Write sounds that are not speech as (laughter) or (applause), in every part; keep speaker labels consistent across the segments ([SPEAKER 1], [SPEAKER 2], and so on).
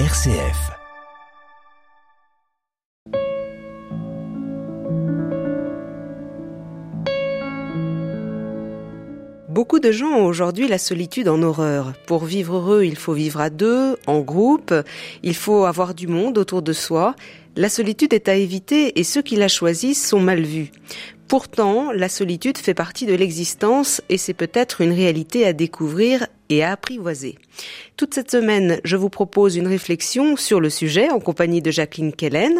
[SPEAKER 1] RCF.
[SPEAKER 2] Beaucoup de gens ont aujourd'hui la solitude en horreur. Pour vivre heureux, il faut vivre à deux, en groupe, il faut avoir du monde autour de soi. La solitude est à éviter et ceux qui la choisissent sont mal vus. Pourtant, la solitude fait partie de l'existence et c'est peut-être une réalité à découvrir et à apprivoiser. Toute cette semaine, je vous propose une réflexion sur le sujet en compagnie de Jacqueline Kellen.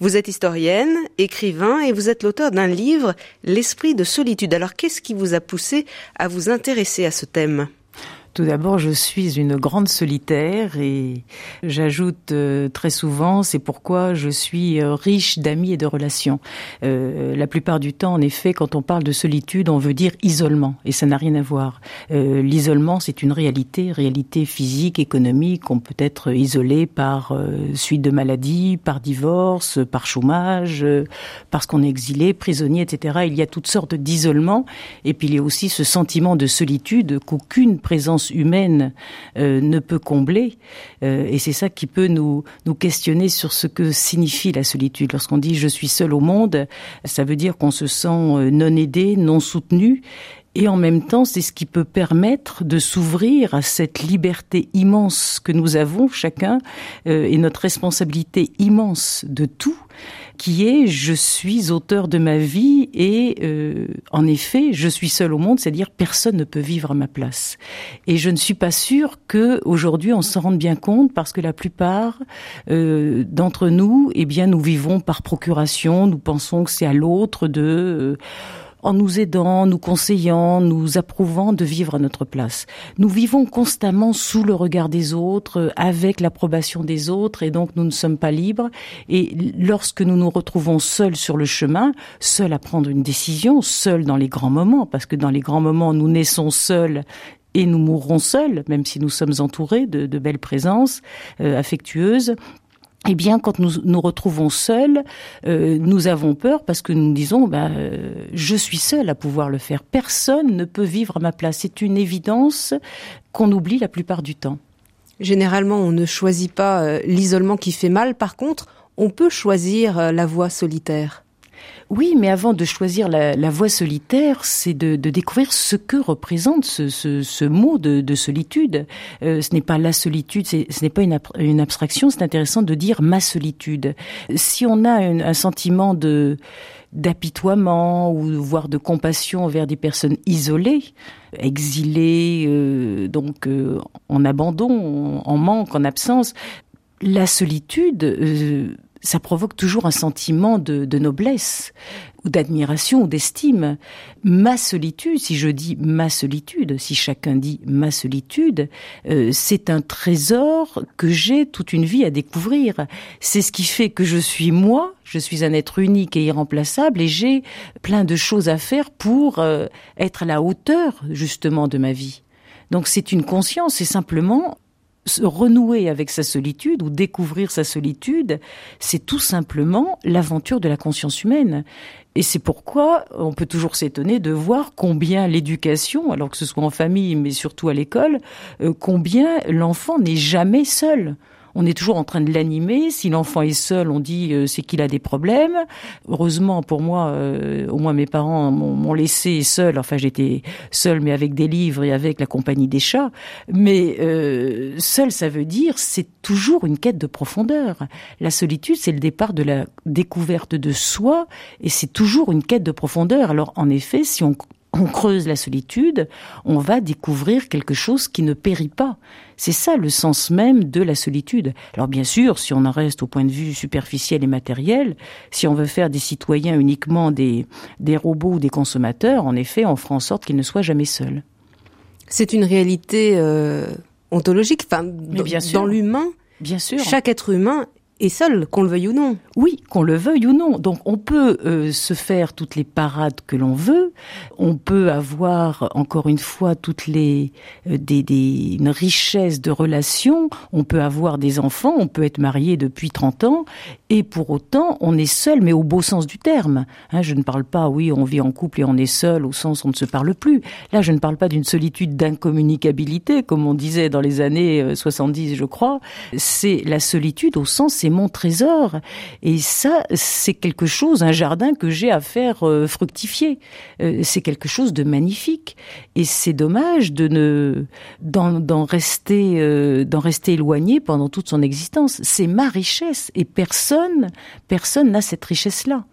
[SPEAKER 2] Vous êtes historienne, écrivain et vous êtes l'auteur d'un livre, L'esprit de solitude. Alors qu'est-ce qui vous a poussé à vous intéresser à ce thème?
[SPEAKER 3] Tout d'abord, je suis une grande solitaire et j'ajoute euh, très souvent, c'est pourquoi je suis euh, riche d'amis et de relations. Euh, la plupart du temps, en effet, quand on parle de solitude, on veut dire isolement et ça n'a rien à voir. Euh, l'isolement, c'est une réalité, réalité physique, économique. On peut être isolé par suite de maladie, par divorce, par chômage, parce qu'on est exilé, prisonnier, etc. Il y a toutes sortes d'isolements et puis il y a aussi ce sentiment de solitude qu'aucune présence humaine euh, ne peut combler. Euh, et c'est ça qui peut nous, nous questionner sur ce que signifie la solitude. Lorsqu'on dit je suis seul au monde, ça veut dire qu'on se sent euh, non aidé, non soutenu. Et en même temps, c'est ce qui peut permettre de s'ouvrir à cette liberté immense que nous avons chacun et notre responsabilité immense de tout qui est je suis auteur de ma vie et euh, en effet je suis seul au monde, c'est-à-dire personne ne peut vivre à ma place. Et je ne suis pas sûre que aujourd'hui on s'en rende bien compte parce que la plupart euh, d'entre nous, eh bien nous vivons par procuration, nous pensons que c'est à l'autre de euh, en nous aidant, nous conseillant, nous approuvant de vivre à notre place. Nous vivons constamment sous le regard des autres, avec l'approbation des autres, et donc nous ne sommes pas libres. Et lorsque nous nous retrouvons seuls sur le chemin, seuls à prendre une décision, seuls dans les grands moments, parce que dans les grands moments, nous naissons seuls et nous mourrons seuls, même si nous sommes entourés de, de belles présences euh, affectueuses, eh bien, quand nous nous retrouvons seuls, euh, nous avons peur parce que nous disons, bah, euh, je suis seul à pouvoir le faire. Personne ne peut vivre à ma place. C'est une évidence qu'on oublie la plupart du temps.
[SPEAKER 2] Généralement, on ne choisit pas euh, l'isolement qui fait mal. Par contre, on peut choisir la voie solitaire.
[SPEAKER 3] Oui, mais avant de choisir la, la voie solitaire, c'est de, de, découvrir ce que représente ce, ce, ce mot de, de solitude. Euh, ce n'est pas la solitude, ce n'est pas une, une abstraction. C'est intéressant de dire ma solitude. Si on a un, sentiment de d'apitoiement ou voire de compassion envers des personnes isolées, exilées, euh, donc euh, en abandon, en, en, manque, en absence, la solitude euh, ça provoque toujours un sentiment de, de noblesse ou d'admiration ou d'estime. Ma solitude, si je dis ma solitude, si chacun dit ma solitude, euh, c'est un trésor que j'ai toute une vie à découvrir. C'est ce qui fait que je suis moi, je suis un être unique et irremplaçable et j'ai plein de choses à faire pour euh, être à la hauteur justement de ma vie. Donc c'est une conscience, c'est simplement se renouer avec sa solitude ou découvrir sa solitude, c'est tout simplement l'aventure de la conscience humaine. Et c'est pourquoi on peut toujours s'étonner de voir combien l'éducation, alors que ce soit en famille mais surtout à l'école, euh, combien l'enfant n'est jamais seul on est toujours en train de l'animer. Si l'enfant est seul, on dit euh, c'est qu'il a des problèmes. Heureusement pour moi, euh, au moins mes parents m'ont laissé seul. Enfin, j'étais seul, mais avec des livres et avec la compagnie des chats. Mais euh, seul, ça veut dire c'est toujours une quête de profondeur. La solitude, c'est le départ de la découverte de soi, et c'est toujours une quête de profondeur. Alors, en effet, si on on creuse la solitude, on va découvrir quelque chose qui ne périt pas. C'est ça le sens même de la solitude. Alors bien sûr, si on en reste au point de vue superficiel et matériel, si on veut faire des citoyens uniquement des, des robots ou des consommateurs, en effet, on fera en sorte qu'ils ne soient jamais seuls.
[SPEAKER 2] C'est une réalité euh, ontologique, enfin, dans, dans l'humain.
[SPEAKER 3] Bien sûr.
[SPEAKER 2] Chaque être humain est seul, qu'on le veuille ou non.
[SPEAKER 3] Oui, qu'on le veuille ou non. Donc on peut euh, se faire toutes les parades que l'on veut, on peut avoir encore une fois toutes les euh, des, des une de relations, on peut avoir des enfants, on peut être marié depuis 30 ans et pour autant on est seul mais au beau sens du terme. Hein, je ne parle pas oui, on vit en couple et on est seul au sens on ne se parle plus. Là, je ne parle pas d'une solitude d'incommunicabilité comme on disait dans les années 70, euh, je crois. C'est la solitude au sens mon trésor et ça c'est quelque chose un jardin que j'ai à faire euh, fructifier. Euh, c'est quelque chose de magnifique et c'est dommage de ne d'en rester euh, d'en rester éloigné pendant toute son existence. C'est ma richesse et personne personne n'a cette richesse là.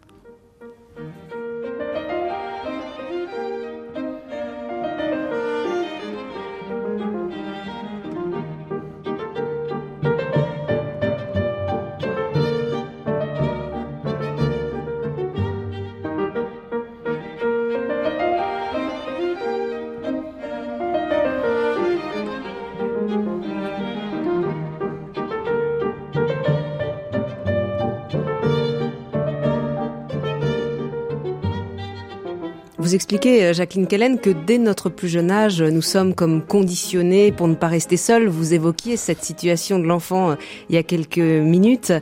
[SPEAKER 2] Vous expliquez, euh, Jacqueline Kellen, que dès notre plus jeune âge, nous sommes comme conditionnés pour ne pas rester seuls. Vous évoquiez cette situation de l'enfant euh, il y a quelques minutes.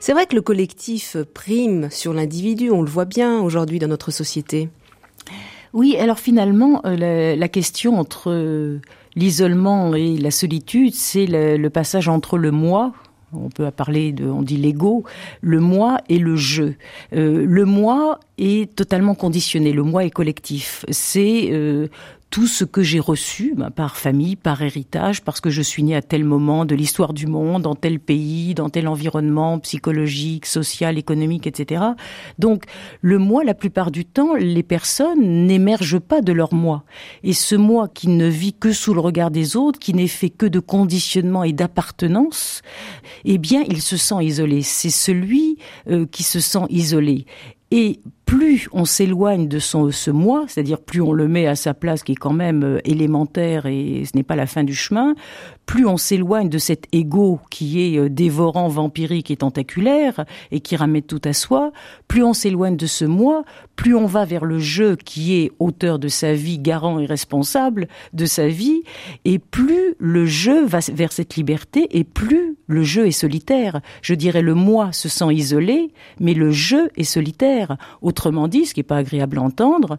[SPEAKER 2] C'est vrai que le collectif prime sur l'individu, on le voit bien aujourd'hui dans notre société.
[SPEAKER 3] Oui, alors finalement, euh, la, question entre l'isolement et la solitude, c'est le passage entre le moi, on peut parler de, on dit l'ego, le moi et le je. Euh, le moi est totalement conditionné, le moi est collectif. C'est euh, tout ce que j'ai reçu ben, par famille, par héritage, parce que je suis né à tel moment de l'histoire du monde, dans tel pays, dans tel environnement psychologique, social, économique, etc. Donc le moi, la plupart du temps, les personnes n'émergent pas de leur moi. Et ce moi qui ne vit que sous le regard des autres, qui n'est fait que de conditionnement et d'appartenance, eh bien, il se sent isolé. C'est celui euh, qui se sent isolé. Et plus on s'éloigne de son, ce moi, c'est-à-dire plus on le met à sa place qui est quand même euh, élémentaire et ce n'est pas la fin du chemin, plus on s'éloigne de cet ego qui est euh, dévorant, vampirique et tentaculaire et qui ramène tout à soi, plus on s'éloigne de ce moi, plus on va vers le jeu qui est auteur de sa vie, garant et responsable de sa vie, et plus le jeu va vers cette liberté et plus le jeu est solitaire. Je dirais le moi se sent isolé, mais le jeu est solitaire. Dit, ce qui n'est pas agréable à entendre,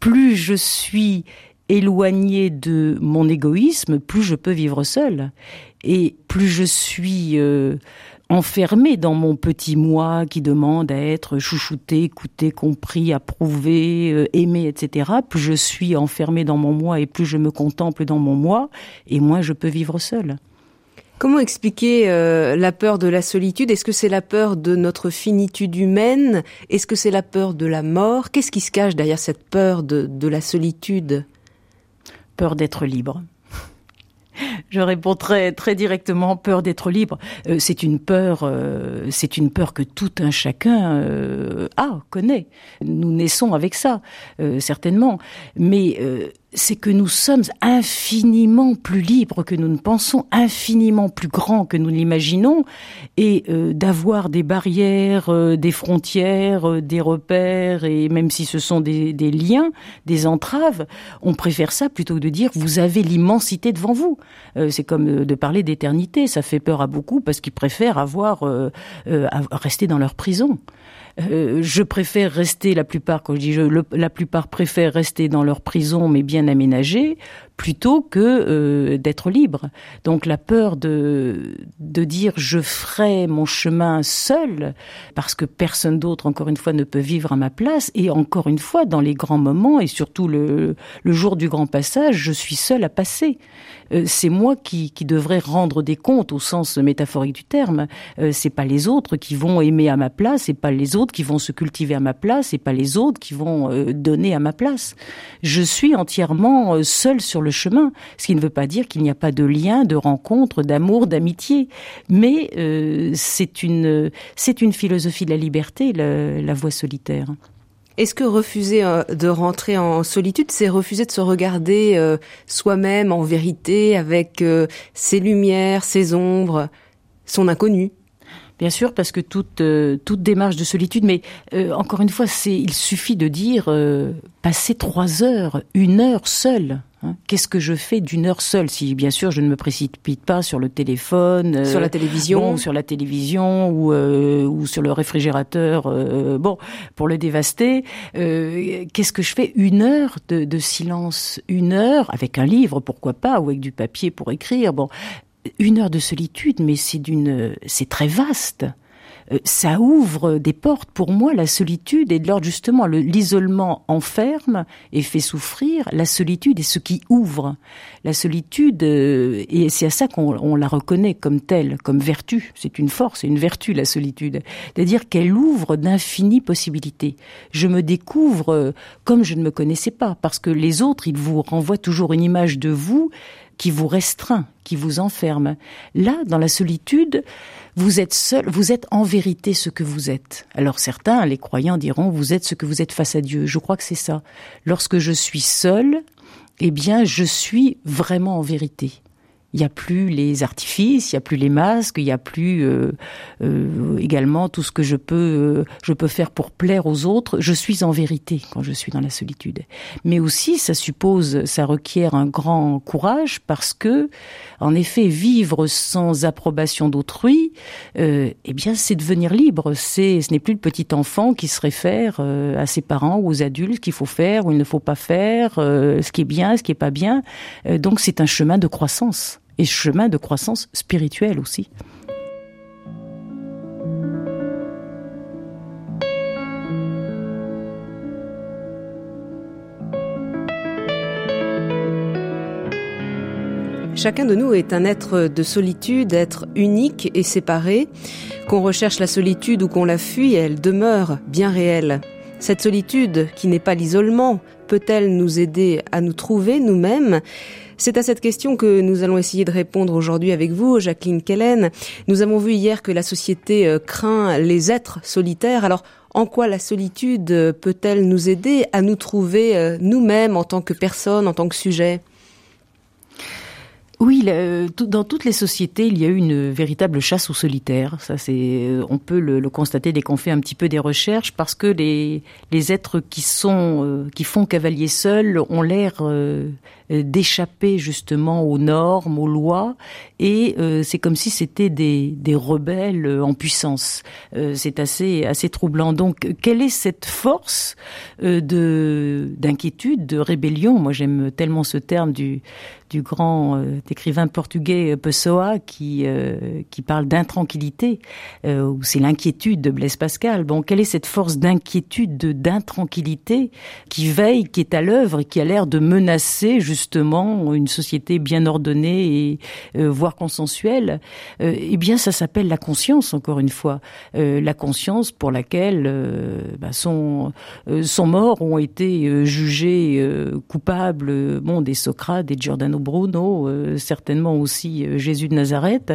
[SPEAKER 3] plus je suis éloigné de mon égoïsme, plus je peux vivre seul. Et plus je suis euh, enfermé dans mon petit moi qui demande à être chouchouté, écouté, compris, approuvé, euh, aimé, etc., plus je suis enfermé dans mon moi et plus je me contemple dans mon moi, et moins je peux vivre seul.
[SPEAKER 2] Comment expliquer euh, la peur de la solitude? Est-ce que c'est la peur de notre finitude humaine? Est-ce que c'est la peur de la mort? Qu'est-ce qui se cache derrière cette peur de, la solitude?
[SPEAKER 3] Peur d'être libre. Je réponds très directement peur d'être libre. Euh, c'est une peur, euh, c'est une peur que tout un chacun a, connaît. Nous naissons avec ça, certainement. Mais c'est que nous sommes infiniment plus libres que nous ne pensons, infiniment plus grands que nous l'imaginons, et euh, d'avoir des barrières, euh, des frontières, euh, des repères, et même si ce sont des, des, liens, des entraves, on préfère ça plutôt que de dire vous avez l'immensité devant vous. Euh, c'est comme euh, de parler d'éternité, ça fait peur à beaucoup parce qu'ils préfèrent avoir euh, rester dans leur prison. Euh, je préfère rester la plupart, quand je dis je, la plupart préfèrent rester dans leur prison mais bien aménagée, plutôt que euh, d'être libre. Donc la peur de, de dire je ferai mon chemin seul, parce que personne d'autre, encore une fois, ne peut vivre à ma place, et encore une fois, dans les grands moments, et surtout le, le jour du grand passage, je suis seul à passer. Euh, c'est moi qui, qui devrais rendre des comptes au sens métaphorique du terme. Euh, c'est pas les autres qui vont aimer à ma place, c'est pas les autres qui vont se cultiver à ma place, c'est pas les autres qui vont euh, donner à ma place. Je suis entièrement euh, seul sur le chemin, ce qui ne veut pas dire qu'il n'y a pas de lien, de rencontre, d'amour, d'amitié, mais euh, c'est une c'est une philosophie de la liberté, la, la voie solitaire.
[SPEAKER 2] Est-ce que refuser euh, de rentrer en solitude, c'est refuser de se regarder euh, soi-même en vérité avec ses lumières, ses ombres, son inconnu?
[SPEAKER 3] Bien sûr, parce que toute euh, toute démarche de solitude, mais euh, encore une fois, c'est il suffit de dire euh, passer trois heures, une heure seule. Hein. Qu'est-ce que je fais d'une heure seule Si bien sûr je ne me précipite pas sur le téléphone,
[SPEAKER 2] sur la télévision,
[SPEAKER 3] ou sur la télévision ou ou sur le réfrigérateur, bon pour le dévaster. Qu'est-ce que je fais Une heure de, de silence, une heure avec un livre, pourquoi pas, ou avec du papier pour écrire. Bon, une heure de solitude, mais c'est d'une, c'est très vaste. Euh, ça ouvre des portes pour moi, la solitude, et de l'ordre justement, l'isolement enferme et fait souffrir. La solitude est ce qui ouvre. La solitude, euh, et c'est à ça qu'on la reconnaît comme telle, comme vertu. C'est une force, une vertu, la solitude. C'est-à-dire qu'elle ouvre d'infinies possibilités. Je me découvre euh, comme je ne me connaissais pas, parce que les autres, ils vous renvoient toujours une image de vous qui vous restreint, qui vous enferme. Là, dans la solitude, vous êtes seul, vous êtes en vérité ce que vous êtes. Alors certains, les croyants diront, vous êtes ce que vous êtes face à Dieu. Je crois que c'est ça. Lorsque je suis seul, eh bien, je suis vraiment en vérité. Il n'y a plus les artifices, il n'y a plus les masques, il n'y a plus euh, euh, également tout ce que je peux euh, je peux faire pour plaire aux autres. Je suis en vérité quand je suis dans la solitude. Mais aussi, ça suppose, ça requiert un grand courage parce que, en effet, vivre sans approbation d'autrui, eh bien, c'est devenir libre. C'est, ce n'est plus le petit enfant qui se réfère à ses parents ou aux adultes qu'il faut faire ou il ne faut pas faire, ce qui est bien, ce qui est pas bien. donc, c'est un chemin de croissance et chemin de croissance spirituelle aussi.
[SPEAKER 2] Chacun de nous est un être de solitude, être unique et séparé. Qu'on recherche la solitude ou qu'on la fuit, elle demeure bien réelle. Cette solitude, qui n'est pas l'isolement, peut-elle nous aider à nous trouver nous-mêmes? C'est à cette question que nous allons essayer de répondre aujourd'hui avec vous, Jacqueline Kellen. Nous avons vu hier que la société euh, craint les êtres solitaires. Alors, en quoi la solitude euh, peut-elle nous aider à nous trouver euh, nous-mêmes en tant que personne, en tant que sujet
[SPEAKER 3] oui, dans toutes les sociétés, il y a eu une véritable chasse aux solitaires. Ça, c'est, on peut le, constater dès qu'on fait un petit peu des recherches, parce que les, les êtres qui sont, qui font cavalier seul ont l'air euh, d'échapper justement aux normes, aux lois, et euh, c'est comme si c'était des, des rebelles euh, en puissance. c'est assez assez troublant. Donc, quelle est cette force de d'inquiétude, de rébellion? Moi, j'aime tellement ce terme du du grand écrivain portugais Pessoa qui qui parle d'intranquillité, ou c'est l'inquiétude de Blaise Pascal. Bon, quelle est cette force d'inquiétude, de d'intranquillité qui veille, qui est à l'œuvre et qui a l'air de menacer justement une société bien ordonnée et euh, voire consensuelle, euh, eh bien ça s'appelle la conscience encore une fois, euh, la conscience pour laquelle bah, son, son morts ont été jugés coupables, bon des Socrates, des Giordano Bruno, certainement aussi Jésus de Nazareth,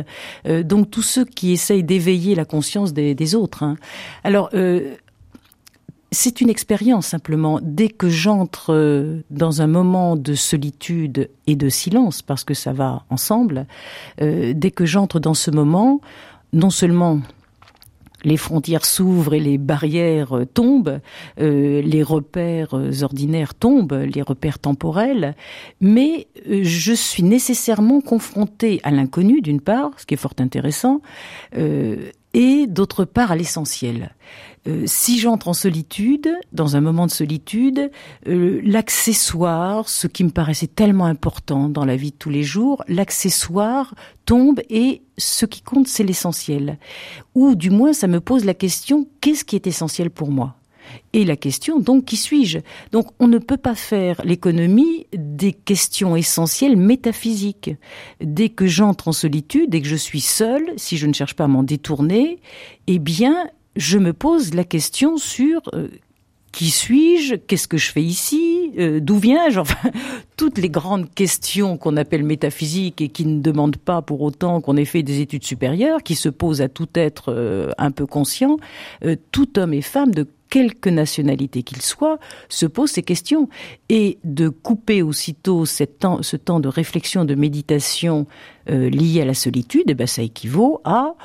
[SPEAKER 3] donc tous ceux qui essayent d'éveiller la conscience des, des autres. Hein. Alors c'est une expérience simplement. Dès que j'entre euh, dans un moment de solitude et de silence, parce que ça va ensemble, euh, dès que j'entre dans ce moment, non seulement les frontières s'ouvrent et les barrières euh, tombent, les repères ordinaires tombent, les repères temporels, mais je suis nécessairement confrontée à l'inconnu d'une part, ce qui est fort intéressant, et d'autre part à l'essentiel. Euh, si j'entre en solitude, dans un moment de solitude, euh, l'accessoire, ce qui me paraissait tellement important dans la vie de tous les jours, l'accessoire tombe et ce qui compte, c'est l'essentiel. Ou du moins, ça me pose la question, qu'est-ce qui est essentiel pour moi? Et la question, donc, qui suis-je? Donc, on ne peut pas faire l'économie des questions essentielles métaphysiques. Dès que j'entre en solitude, dès que je suis seule, si je ne cherche pas à m'en détourner, eh bien, je me pose la question sur euh, qui suis-je Qu'est-ce que je fais ici euh, D'où viens-je Enfin, (laughs) toutes les grandes questions qu'on appelle métaphysiques et qui ne demandent pas pour autant qu'on ait fait des études supérieures, qui se posent à tout être euh, un peu conscient, tout homme et femme de quelque nationalité qu'il soit, se pose ces questions. Et de couper aussitôt temps, ce temps de réflexion, de méditation lié à la solitude, eh ben, ça équivaut à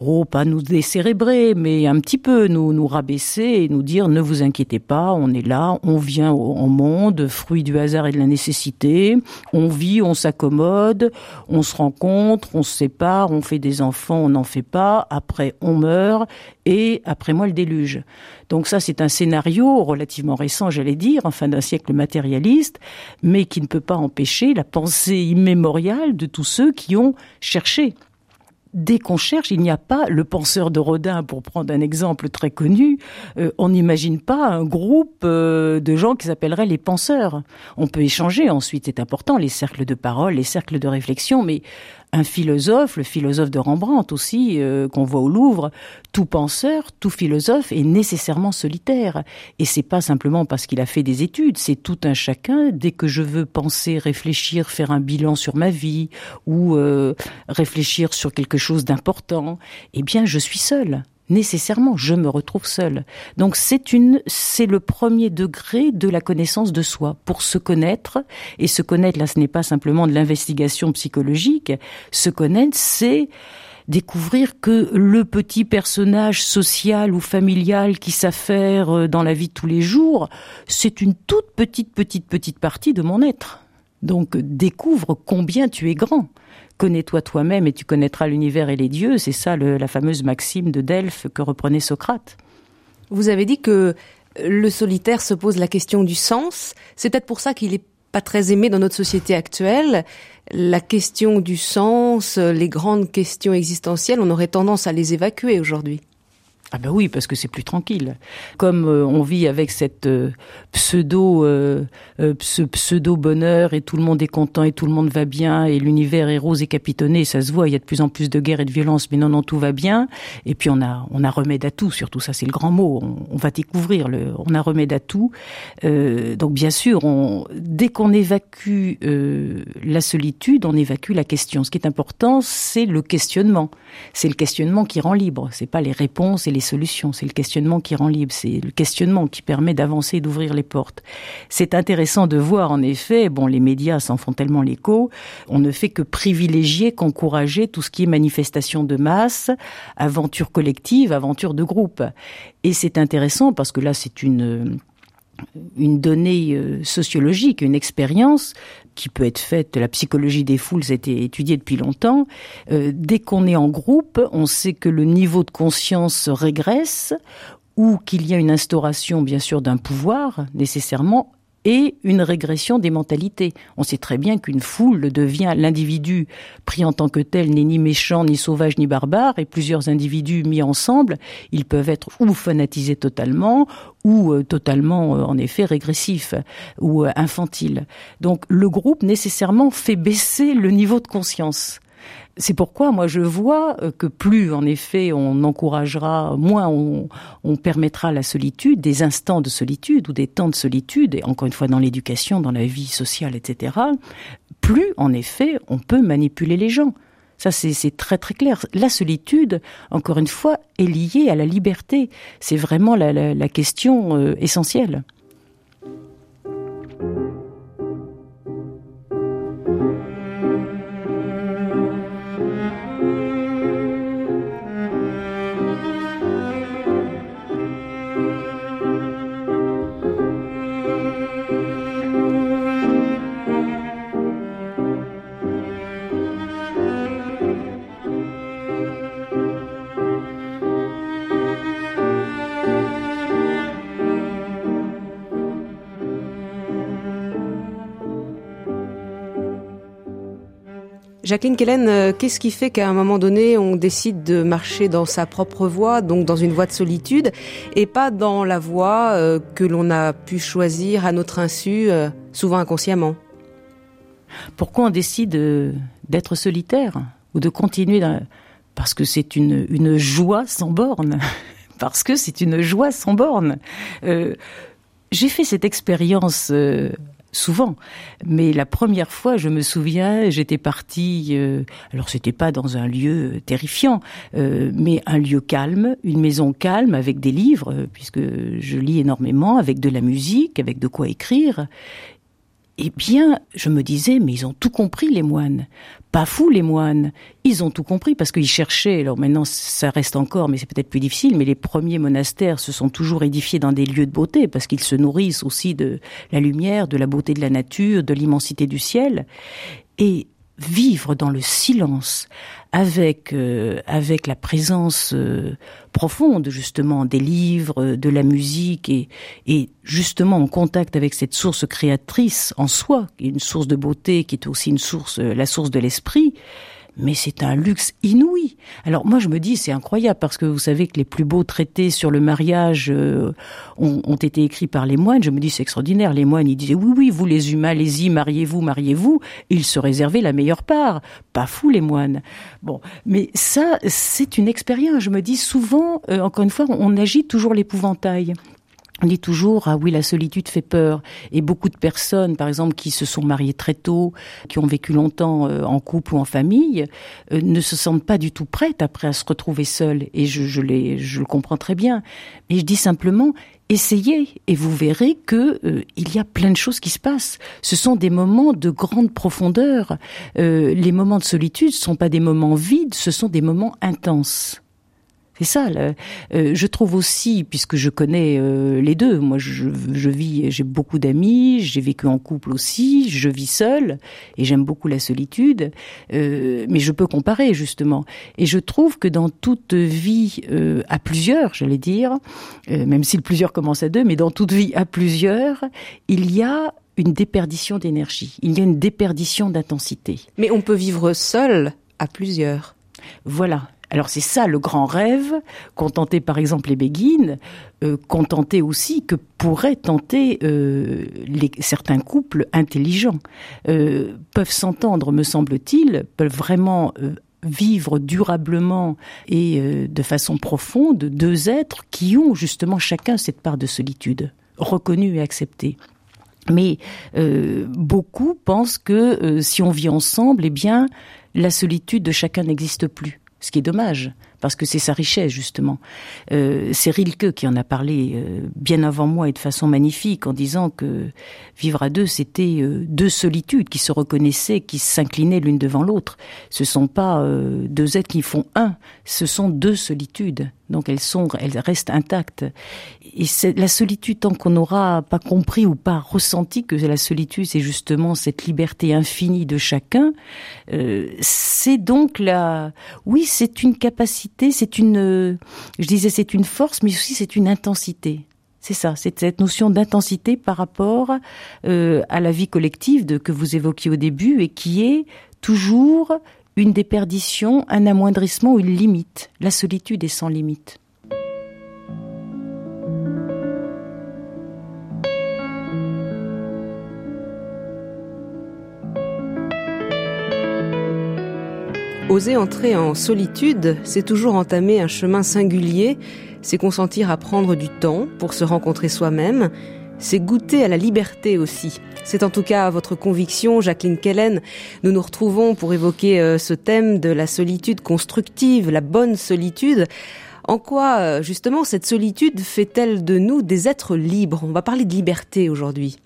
[SPEAKER 3] oh, pas nous décérébrer, mais un petit peu nous, nous rabaisser et nous dire ne vous inquiétez pas, on est là, on vient au, monde, fruit du hasard et de la nécessité, on vit, on s'accommode, on se rencontre, on se sépare, on fait des enfants, on n'en fait pas, après on meurt et après moi le déluge. Donc ça c'est un scénario relativement récent, j'allais dire, en fin d'un siècle matérialiste, mais qui ne peut pas empêcher la pensée immémoriale de tous ceux qui ont cherché dès qu'on cherche, il n'y a pas le penseur de Rodin, pour prendre un exemple très connu, euh, on n'imagine pas un groupe euh, de gens qui s'appelleraient les penseurs. On peut échanger ensuite, c'est important, les cercles de parole, les cercles de réflexion, mais un philosophe, le philosophe de Rembrandt aussi, euh, qu'on voit au Louvre, tout penseur, tout philosophe est nécessairement solitaire. Et c'est pas simplement parce qu'il a fait des études, c'est tout un chacun. Dès que je veux penser, réfléchir, faire un bilan sur ma vie ou euh, réfléchir sur quelque chose d'important, eh bien, je suis seul nécessairement, je me retrouve seul. Donc c'est une, c'est le premier degré de la connaissance de soi. Pour se connaître, et se connaître, là, ce n'est pas simplement de l'investigation psychologique. Se connaître, c'est découvrir que le petit personnage social ou familial qui s'affaire euh, dans la vie de tous les jours, c'est une toute petite, petite, petite partie de mon être. Donc découvre combien tu es grand connais-toi toi-même et tu connaîtras l'univers et les dieux. C'est ça la fameuse maxime de Delphes que reprenait Socrate.
[SPEAKER 2] Vous avez dit que le solitaire se pose la question du sens. C'est peut-être pour ça qu'il est pas très aimé dans notre société actuelle. La question du sens, les grandes questions existentielles, on aurait tendance à les évacuer aujourd'hui.
[SPEAKER 3] Ah ben oui, parce que c'est plus tranquille. Comme euh, on vit avec cette euh, pseudo euh, pseudo bonheur et tout le monde est content et tout le monde va bien et l'univers est rose et capitonné, ça se voit, il y a de plus en plus de guerres et de violences, mais non non tout va bien. Et puis on a on a remède à tout, surtout ça c'est le grand mot. On, va découvrir on a remède à tout. donc bien sûr, dès qu'on évacue la solitude, on évacue la question. Ce qui est important, c'est le questionnement. C'est le questionnement qui rend libre. C'est pas les réponses les solutions. C'est le questionnement qui rend libre. C'est le questionnement qui permet d'avancer et d'ouvrir les portes. C'est intéressant de voir, en effet, bon, les médias s'en font tellement l'écho. On ne fait que privilégier, qu'encourager tout ce qui est manifestation de masse, aventure collective, aventure de groupe. Et c'est intéressant parce que là, c'est une une donnée euh, sociologique, une expérience qui peut être faite, la psychologie des foules, a été étudié depuis longtemps. Euh, dès qu'on est en groupe, on sait que le niveau de conscience régresse ou qu'il y a une instauration, bien sûr, d'un pouvoir, nécessairement, et une régression des mentalités. On sait très bien qu'une foule devient l'individu pris en tant que tel n'est ni méchant, ni sauvage, ni barbare, et plusieurs individus mis ensemble, ils peuvent être ou fanatisés totalement, ou euh, totalement, euh, en effet, régressifs, ou euh, infantiles. Donc le groupe nécessairement fait baisser le niveau de conscience. C'est pourquoi moi je vois euh, que plus en effet on encouragera, moins on, permettra la solitude, des instants de solitude ou des temps de solitude, et encore une fois dans l'éducation, dans la vie sociale, etc., plus en effet on peut manipuler les gens. Ça, c'est très très clair. La solitude, encore une fois, est liée à la liberté. C'est vraiment la, question euh, essentielle.
[SPEAKER 2] Jacqueline Kellen, euh, qu'est-ce qui fait qu'à un moment donné, on décide de marcher dans sa propre voie, donc dans une voie de solitude, et pas dans la voie euh, que l'on a pu choisir à notre insu, euh, souvent inconsciemment?
[SPEAKER 3] Pourquoi on décide d'être solitaire ou de continuer Parce que c'est une, une joie sans borne? (laughs) Parce que c'est une joie sans borne. J'ai fait cette expérience souvent. Mais la première fois, je me souviens, j'étais partie. Euh, alors c'était pas dans un lieu terrifiant, euh, mais un lieu calme, une maison calme avec des livres, puisque je lis énormément, avec de la musique, avec de quoi écrire. Eh bien, je me disais, mais ils ont tout compris, les moines. Pas fous, les moines. Ils ont tout compris parce qu'ils cherchaient. Alors maintenant, ça reste encore, mais c'est peut-être plus difficile. Mais les premiers monastères se sont toujours édifiés dans des lieux de beauté parce qu'ils se nourrissent aussi de la lumière, de la beauté de la nature, de l'immensité du ciel. Et vivre dans le silence avec euh, avec la présence euh, profonde justement des livres, de la musique et et justement en contact avec cette source créatrice en soi, une source de beauté, qui est aussi une source euh, la source de l'esprit mais c'est un luxe inouï. Alors moi je me dis c'est incroyable parce que vous savez que les plus beaux traités sur le mariage euh, ont, été écrits par les moines. Je me dis c'est extraordinaire. Les moines ils disaient oui oui vous les humains allez-y mariez-vous mariez-vous. Ils se réservaient la meilleure part. Pas fou les moines. Bon mais ça c'est une expérience. Je me dis souvent euh, encore une fois on agite toujours l'épouvantail. On dit toujours ah oui la solitude fait peur et beaucoup de personnes par exemple qui se sont mariées très tôt, qui ont vécu longtemps euh, en couple ou en famille, euh, ne se sentent pas du tout prêtes après à se retrouver seules et je, je, les, je le comprends très bien. Mais je dis simplement essayez et vous verrez que euh, il y a plein de choses qui se passent. Ce sont des moments de grande profondeur. les moments de solitude ne sont pas des moments vides, ce sont des moments intenses. C'est ça. Euh, je trouve aussi, puisque je connais euh, les deux, moi je, je vis, j'ai beaucoup d'amis, j'ai vécu en couple aussi, je vis seule et j'aime beaucoup la solitude, euh, mais je peux comparer justement. Et je trouve que dans toute vie à plusieurs, j'allais dire, même si le plusieurs commence à deux, mais dans toute vie à plusieurs, il y a une déperdition d'énergie, il y a une déperdition d'intensité.
[SPEAKER 2] Mais on peut vivre seul à plusieurs.
[SPEAKER 3] Voilà, alors c'est ça le grand rêve, contenter par exemple les béguines, euh, contenter aussi que pourraient tenter euh, certains couples intelligents, euh, peuvent s'entendre, me semble-t-il, peuvent vraiment vivre durablement et de façon profonde deux êtres qui ont justement chacun cette part de solitude, reconnue et acceptée. Mais beaucoup pensent que si on vit ensemble, eh bien, la solitude de chacun n'existe plus ce qui est dommage parce que c'est sa richesse justement. Euh, c'est Rilke qui en a parlé euh, bien avant moi et de façon magnifique en disant que vivre à deux c'était euh, deux solitudes qui se reconnaissaient, qui s'inclinaient l'une devant l'autre. Ce sont pas euh, deux êtres qui font un, ce sont deux solitudes. Donc elles sont, elles restent intactes. Et c'est la solitude tant qu'on n'aura pas compris ou pas ressenti que la solitude c'est justement cette liberté infinie de chacun. Euh, c'est donc la, oui, c'est une capacité, c'est une, je disais c'est une force, mais aussi c'est une intensité. C'est ça, c'est cette notion d'intensité par rapport euh, à la vie collective de, que vous évoquiez au début et qui est toujours une déperdition, un amoindrissement ou une limite. La solitude est sans limite.
[SPEAKER 2] Oser entrer en solitude, c'est toujours entamer un chemin singulier, c'est consentir à prendre du temps pour se rencontrer soi-même, c'est goûter à la liberté aussi. C'est en tout cas votre conviction, Jacqueline Kellen. Nous nous retrouvons pour évoquer euh, ce thème de la solitude constructive, la bonne solitude. En quoi, euh, justement, cette solitude fait-elle de nous des êtres libres? On va parler de liberté aujourd'hui.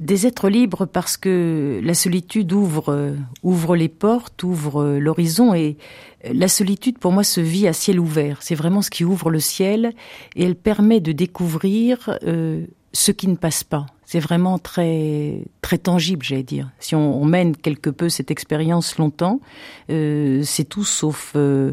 [SPEAKER 3] Des êtres libres parce que la solitude ouvre, euh, ouvre les portes, ouvre euh, l'horizon et euh, la solitude pour moi se vit à ciel ouvert. C'est vraiment ce qui ouvre le ciel et elle permet de découvrir euh, ce qui ne passe pas. C'est vraiment très très tangible, j'allais dire. Si on, on, mène quelque peu cette expérience longtemps, euh, c'est tout sauf euh,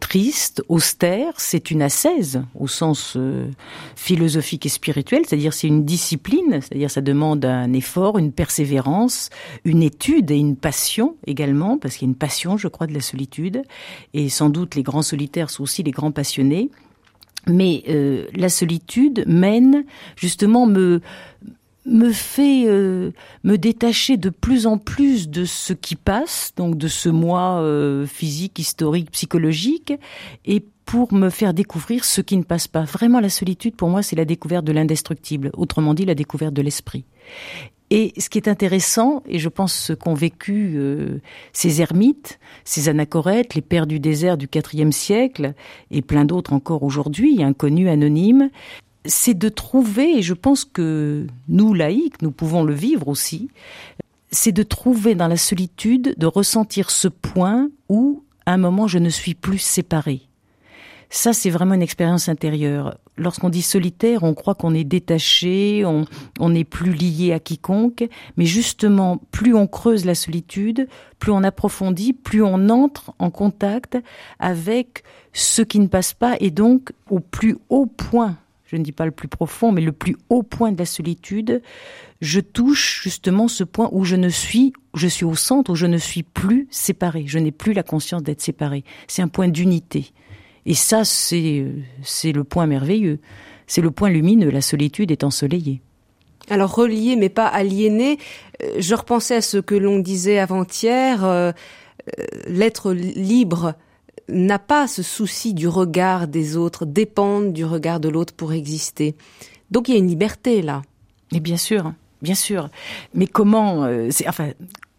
[SPEAKER 3] triste, austère. C'est une ascèse au sens euh, philosophique et spirituel, c'est-à-dire c'est une discipline, c'est-à-dire ça demande un effort, une persévérance, une étude et une passion également, parce qu'il y a une passion, je crois, de la solitude. Et sans doute les grands solitaires sont aussi les grands passionnés mais euh, la solitude mène justement me me fait euh, me détacher de plus en plus de ce qui passe, donc de ce moi euh, physique, historique, psychologique, et pour me faire découvrir ce qui ne passe pas. Vraiment, la solitude, pour moi, c'est la découverte de l'indestructible, autrement dit, la découverte de l'esprit. Et ce qui est intéressant, et je pense ce qu'ont vécu euh, ces ermites, ces anachorètes, les pères du désert du IVe siècle, et plein d'autres encore aujourd'hui, inconnus, anonymes, c'est de trouver, et je pense que nous, laïcs, nous pouvons le vivre aussi, c'est de trouver dans la solitude, de ressentir ce point où, à un moment, je ne suis plus séparée. Ça, c'est vraiment une expérience intérieure. Lorsqu'on dit solitaire, on croit qu'on est détaché, on n'est plus lié à quiconque, mais justement, plus on creuse la solitude, plus on approfondit, plus on entre en contact avec ce qui ne passe pas, et donc au plus haut point je ne dis pas le plus profond, mais le plus haut point de la solitude, je touche justement ce point où je ne suis, je suis au centre, où je ne suis plus séparé, je n'ai plus la conscience d'être séparé. C'est un point d'unité. Et ça, c'est, c'est le point merveilleux. C'est le point lumineux, la solitude est ensoleillée.
[SPEAKER 2] Alors relié mais pas aliéné, euh, je repensais à ce que l'on disait avant-hier, euh, euh, l'être libre n'a pas ce souci du regard des autres, dépendre du regard de l'autre pour exister. Donc il y a une liberté là.
[SPEAKER 3] Et bien sûr, bien sûr. Mais comment, euh, enfin,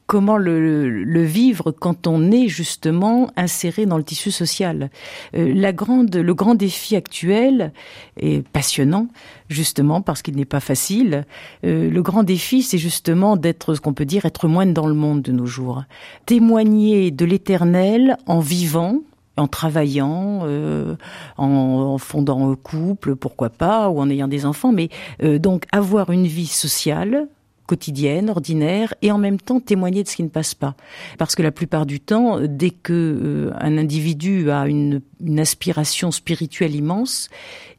[SPEAKER 3] comment le, vivre quand on est justement inséré dans le tissu social? Euh, la grande, le grand défi actuel est passionnant, justement parce qu'il n'est pas facile. Euh, le grand défi, c'est justement d'être ce qu'on peut dire être moine dans le monde de nos jours, témoigner de l'éternel en vivant en travaillant, euh, en, fondant un couple, pourquoi pas, ou en ayant des enfants, mais euh, donc avoir une vie sociale quotidienne, ordinaire, et en même temps témoigner de ce qui ne passe pas. Parce que la plupart du temps, dès que euh, un individu a une, une, aspiration spirituelle immense,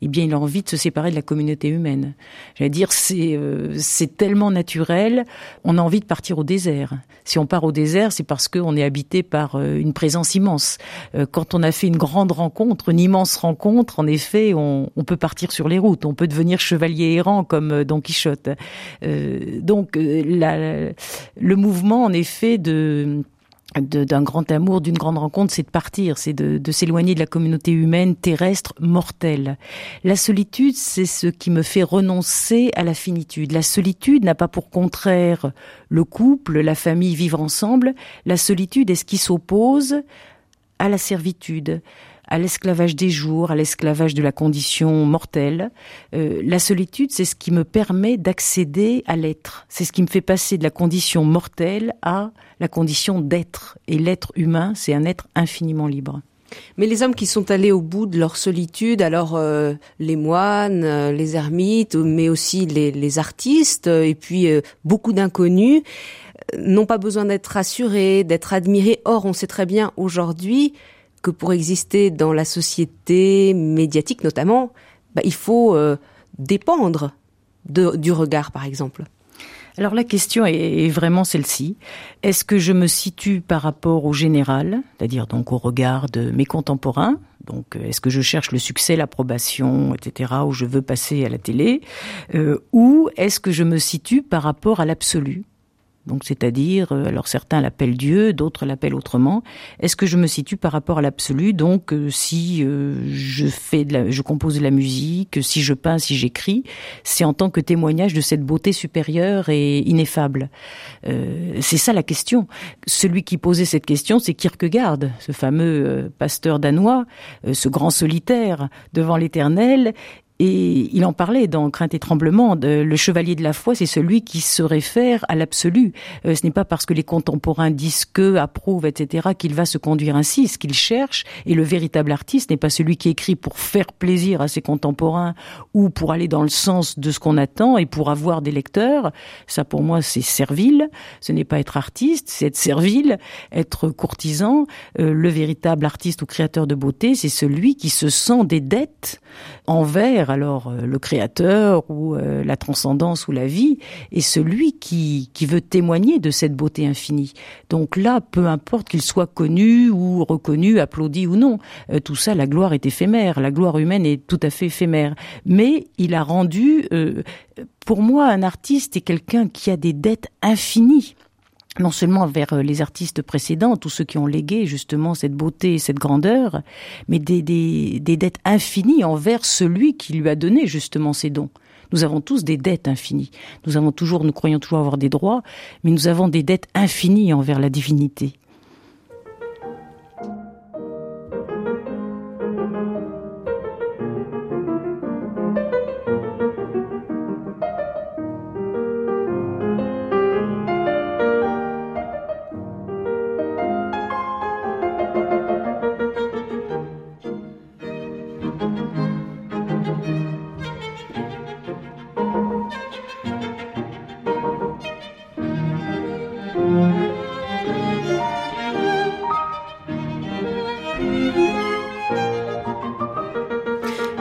[SPEAKER 3] eh bien, il a envie de se séparer de la communauté humaine. J'allais dire, c'est euh, c'est tellement naturel, on a envie de partir au désert. Si on part au désert, c'est parce qu'on est habité par euh, une présence immense. quand on a fait une grande rencontre, une immense rencontre, en effet, on, on peut partir sur les routes, on peut devenir chevalier errant comme Don Quichotte. donc donc euh, le mouvement, en effet, de d'un grand amour, d'une grande rencontre, c'est de partir, c'est de, s'éloigner de la communauté humaine terrestre mortelle. La solitude, c'est ce qui me fait renoncer à la finitude. La solitude n'a pas pour contraire le couple, la famille, vivre ensemble. La solitude est ce qui s'oppose à la servitude à l'esclavage des jours, à l'esclavage de la condition mortelle. Euh, la solitude, c'est ce qui me permet d'accéder à l'être. C'est ce qui me fait passer de la condition mortelle à la condition d'être. Et l'être humain, c'est un être infiniment libre.
[SPEAKER 2] Mais les hommes qui sont allés au bout de leur solitude, alors euh, les moines, euh, les ermites, mais aussi les, artistes, et puis beaucoup d'inconnus, n'ont pas besoin d'être rassurés, d'être admirés. Or, on sait très bien aujourd'hui que pour exister dans la société médiatique notamment, bah, il faut euh, dépendre du regard, par exemple.
[SPEAKER 3] Alors la question est vraiment celle-ci. Est-ce que je me situe par rapport au général, c'est-à-dire donc au regard de mes contemporains donc, est-ce que je cherche le succès, l'approbation, etc., où je veux passer à la télé, euh, ou est-ce que je me situe par rapport à l'absolu, donc c'est-à-dire, euh, alors certains l'appellent Dieu, d'autres l'appellent autrement. Est-ce que je me situe par rapport à l'absolu? Donc euh, si euh, je fais de la, je compose de la musique, si je peins, si j'écris, c'est en tant que témoignage de cette beauté supérieure et ineffable. c'est ça la question. Celui qui posait cette question, c'est Kierkegaard, ce fameux pasteur danois, ce grand solitaire devant l'Éternel, et il en parlait dans Crainte et Tremblement. le chevalier de la foi, c'est celui qui se réfère à l'absolu. Euh, ce n'est pas parce que les contemporains disent que, approuvent, etc., qu'il va se conduire ainsi. Ce qu'il cherche, et le véritable artiste n'est pas celui qui écrit pour faire plaisir à ses contemporains ou pour aller dans le sens de ce qu'on attend et pour avoir des lecteurs. Ça, pour moi, c'est servile. Ce n'est pas être artiste, c'est être servile, être courtisan. Euh, le véritable artiste ou créateur de beauté, c'est celui qui se sent des dettes envers alors euh, le créateur ou euh, la transcendance ou la vie est celui qui, qui veut témoigner de cette beauté infinie. Donc là, peu importe qu'il soit connu ou reconnu, applaudi ou non, euh, tout ça, la gloire est éphémère, la gloire humaine est tout à fait éphémère. Mais il a rendu, pour moi, un artiste est quelqu'un qui a des dettes infinies non seulement vers euh, les artistes précédents, tous ceux qui ont légué justement cette beauté et cette grandeur, mais des, des, des dettes infinies envers celui qui lui a donné justement ces dons. Nous avons tous des dettes infinies. Nous avons toujours, nous croyons toujours avoir des droits, mais nous avons des dettes infinies envers la divinité.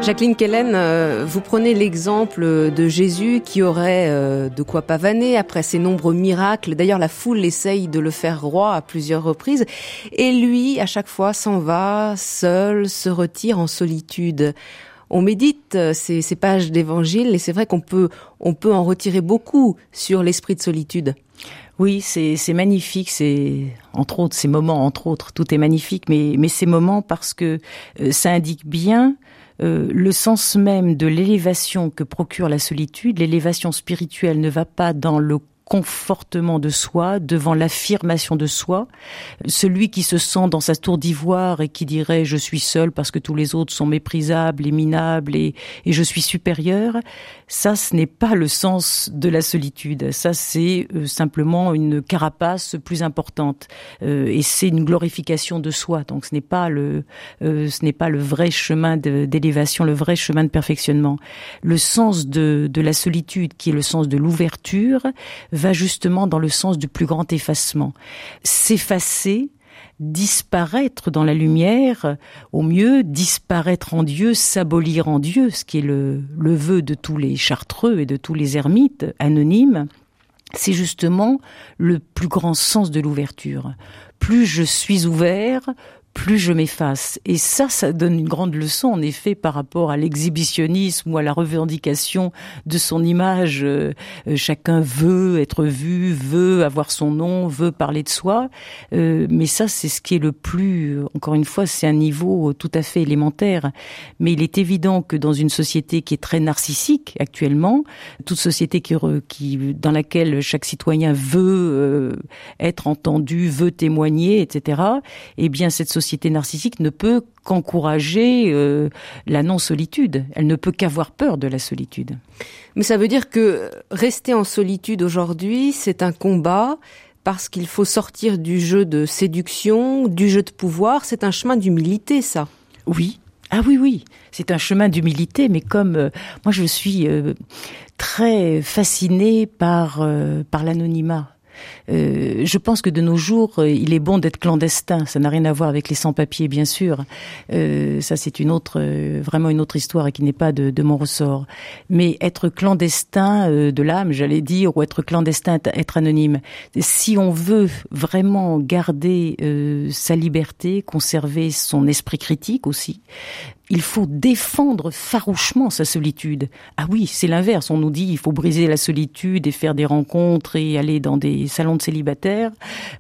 [SPEAKER 2] Jacqueline Kellen, euh, vous prenez l'exemple de Jésus qui aurait euh, de quoi pavaner après ses nombreux miracles. D'ailleurs, la foule essaye de le faire roi à plusieurs reprises. Et lui, à chaque fois, s'en va, seul, se retire en solitude. On médite euh, ces, pages d'évangile et c'est vrai qu'on peut, on peut en retirer beaucoup sur l'esprit de solitude.
[SPEAKER 3] Oui, c'est magnifique. C'est entre autres ces moments, entre autres, tout est magnifique, mais mais ces moments parce que ça indique bien euh, le sens même de l'élévation que procure la solitude, l'élévation spirituelle ne va pas dans le confortement de soi, devant l'affirmation de soi. Celui qui se sent dans sa tour d'ivoire et qui dirait je suis seul parce que tous les autres sont méprisables et minables et, et je suis supérieur, ça ce n'est pas le sens de la solitude. Ça c'est euh, simplement une carapace plus importante euh, et c'est une glorification de soi. Donc ce n'est pas le euh, ce n'est pas le vrai chemin d'élévation, le vrai chemin de perfectionnement. Le sens de, de la solitude qui est le sens de l'ouverture va justement dans le sens du plus grand effacement. S'effacer, disparaître dans la lumière, au mieux disparaître en Dieu, s'abolir en Dieu, ce qui est le, le vœu de tous les chartreux et de tous les ermites anonymes, c'est justement le plus grand sens de l'ouverture. Plus je suis ouvert, plus je m'efface. Et ça, ça donne une grande leçon, en effet, par rapport à l'exhibitionnisme ou à la revendication de son image. Euh, euh, chacun veut être vu, veut avoir son nom, veut parler de soi. Euh, mais ça, c'est ce qui est le plus, encore une fois, c'est un niveau tout à fait élémentaire. Mais il est évident que dans une société qui est très narcissique actuellement, toute société qui, qui dans laquelle chaque citoyen veut être entendu, veut témoigner, etc., eh bien, cette société société narcissique ne peut qu'encourager euh, la non-solitude. Elle ne peut qu'avoir peur de la solitude.
[SPEAKER 2] Mais ça veut dire que rester en solitude aujourd'hui, c'est un combat parce qu'il faut sortir du jeu de séduction, du jeu de pouvoir. C'est un chemin d'humilité, ça.
[SPEAKER 3] Oui. Ah oui, oui, c'est un chemin d'humilité, mais comme euh, moi je suis euh, très fascinée par, par l'anonymat. Euh, je pense que de nos jours, euh, il est bon d'être clandestin. Ça n'a rien à voir avec les sans-papiers, bien sûr. Euh, ça, c'est une autre, vraiment une autre histoire et qui n'est pas de, de, mon ressort. Mais être clandestin de l'âme, j'allais dire, ou être clandestin, être anonyme. Si on veut vraiment garder sa liberté, conserver son esprit critique aussi, il faut défendre farouchement sa solitude. Ah oui, c'est l'inverse. On nous dit il faut briser la solitude et faire des rencontres et aller dans des salons de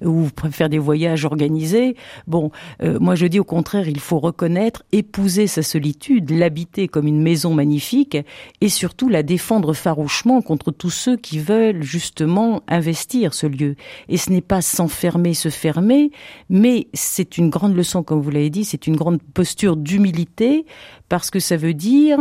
[SPEAKER 3] ou faire des voyages organisés. Bon, euh, moi je dis au contraire, il faut reconnaître, épouser sa solitude, l'habiter comme une maison magnifique et surtout la défendre farouchement contre tous ceux qui veulent justement investir ce lieu. Et ce n'est pas s'enfermer, se fermer, mais c'est une grande leçon, comme vous l'avez dit, c'est une grande posture d'humilité parce que ça veut dire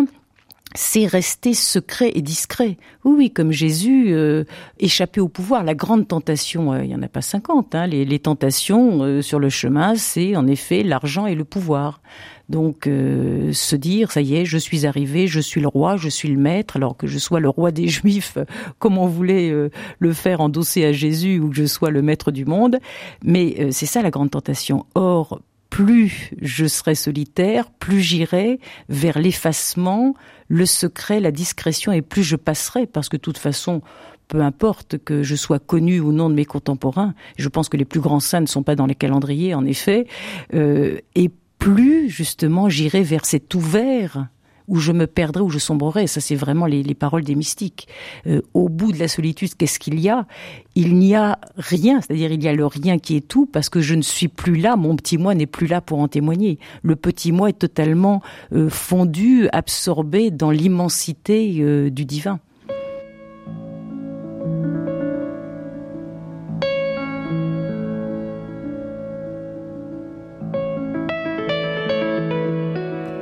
[SPEAKER 3] c'est rester secret et discret. Oui, oui, comme Jésus euh, échappé au pouvoir. La grande tentation, euh, il y en a pas 50. Hein, les, tentations euh, sur le chemin, c'est en effet l'argent et le pouvoir. Donc se dire, ça y est, je suis arrivé, je suis le roi, je suis le maître, alors que je sois le roi des Juifs, (laughs) comme on voulait le faire endosser à Jésus, ou que je sois le maître du monde. Mais c'est ça la grande tentation. Or, plus je serai solitaire, plus j'irai vers l'effacement, le secret, la discrétion, et plus je passerai, parce que toute façon, peu importe que je sois connu ou non de mes contemporains, je pense que les plus grands saints ne sont pas dans les calendriers, en effet, euh, et plus justement j'irai vers cet ouvert où je me perdrai, où je sombrerai. Ça, c'est vraiment les, les, paroles des mystiques. Euh, au bout de la solitude, qu'est-ce qu'il y a? Il n'y a rien, c'est-à-dire il y a le rien qui est tout, parce que je ne suis plus là, mon petit moi n'est plus là pour en témoigner. Le petit moi est totalement euh, fondu, absorbé dans l'immensité euh, du divin.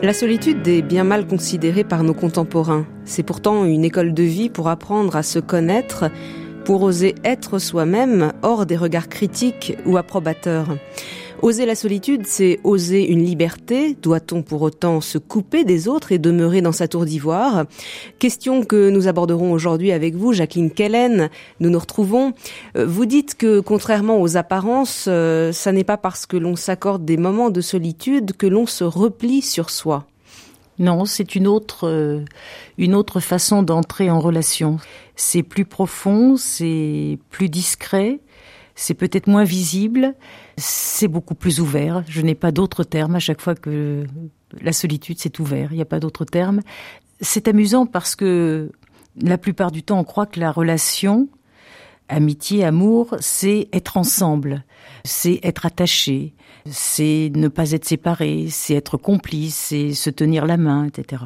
[SPEAKER 2] La solitude est bien mal considérée par nos contemporains. C'est pourtant une école de vie pour apprendre à se connaître, pour oser être soi-même hors des regards critiques ou approbateurs. Oser la solitude, c'est oser une liberté. Doit-on pour autant se couper des autres et demeurer dans sa tour d'ivoire? Question que nous aborderons aujourd'hui avec vous, Jacqueline Kellen. Nous nous retrouvons. Euh, vous dites que, contrairement aux apparences, euh, ça n'est pas parce que l'on s'accorde des moments de solitude que l'on se replie sur soi.
[SPEAKER 3] Non, c'est une autre, euh, une autre façon d'entrer en relation. C'est plus profond, c'est plus discret, c'est peut-être moins visible, c'est beaucoup plus ouvert. Je n'ai pas d'autres termes à chaque fois que la solitude, c'est ouvert. Il n'y a pas d'autres termes. C'est amusant parce que la plupart du temps, on croit que la relation, amitié, amour, c'est être ensemble, c'est être attaché, c'est ne pas être séparé, c'est être complice, c'est se tenir la main, etc.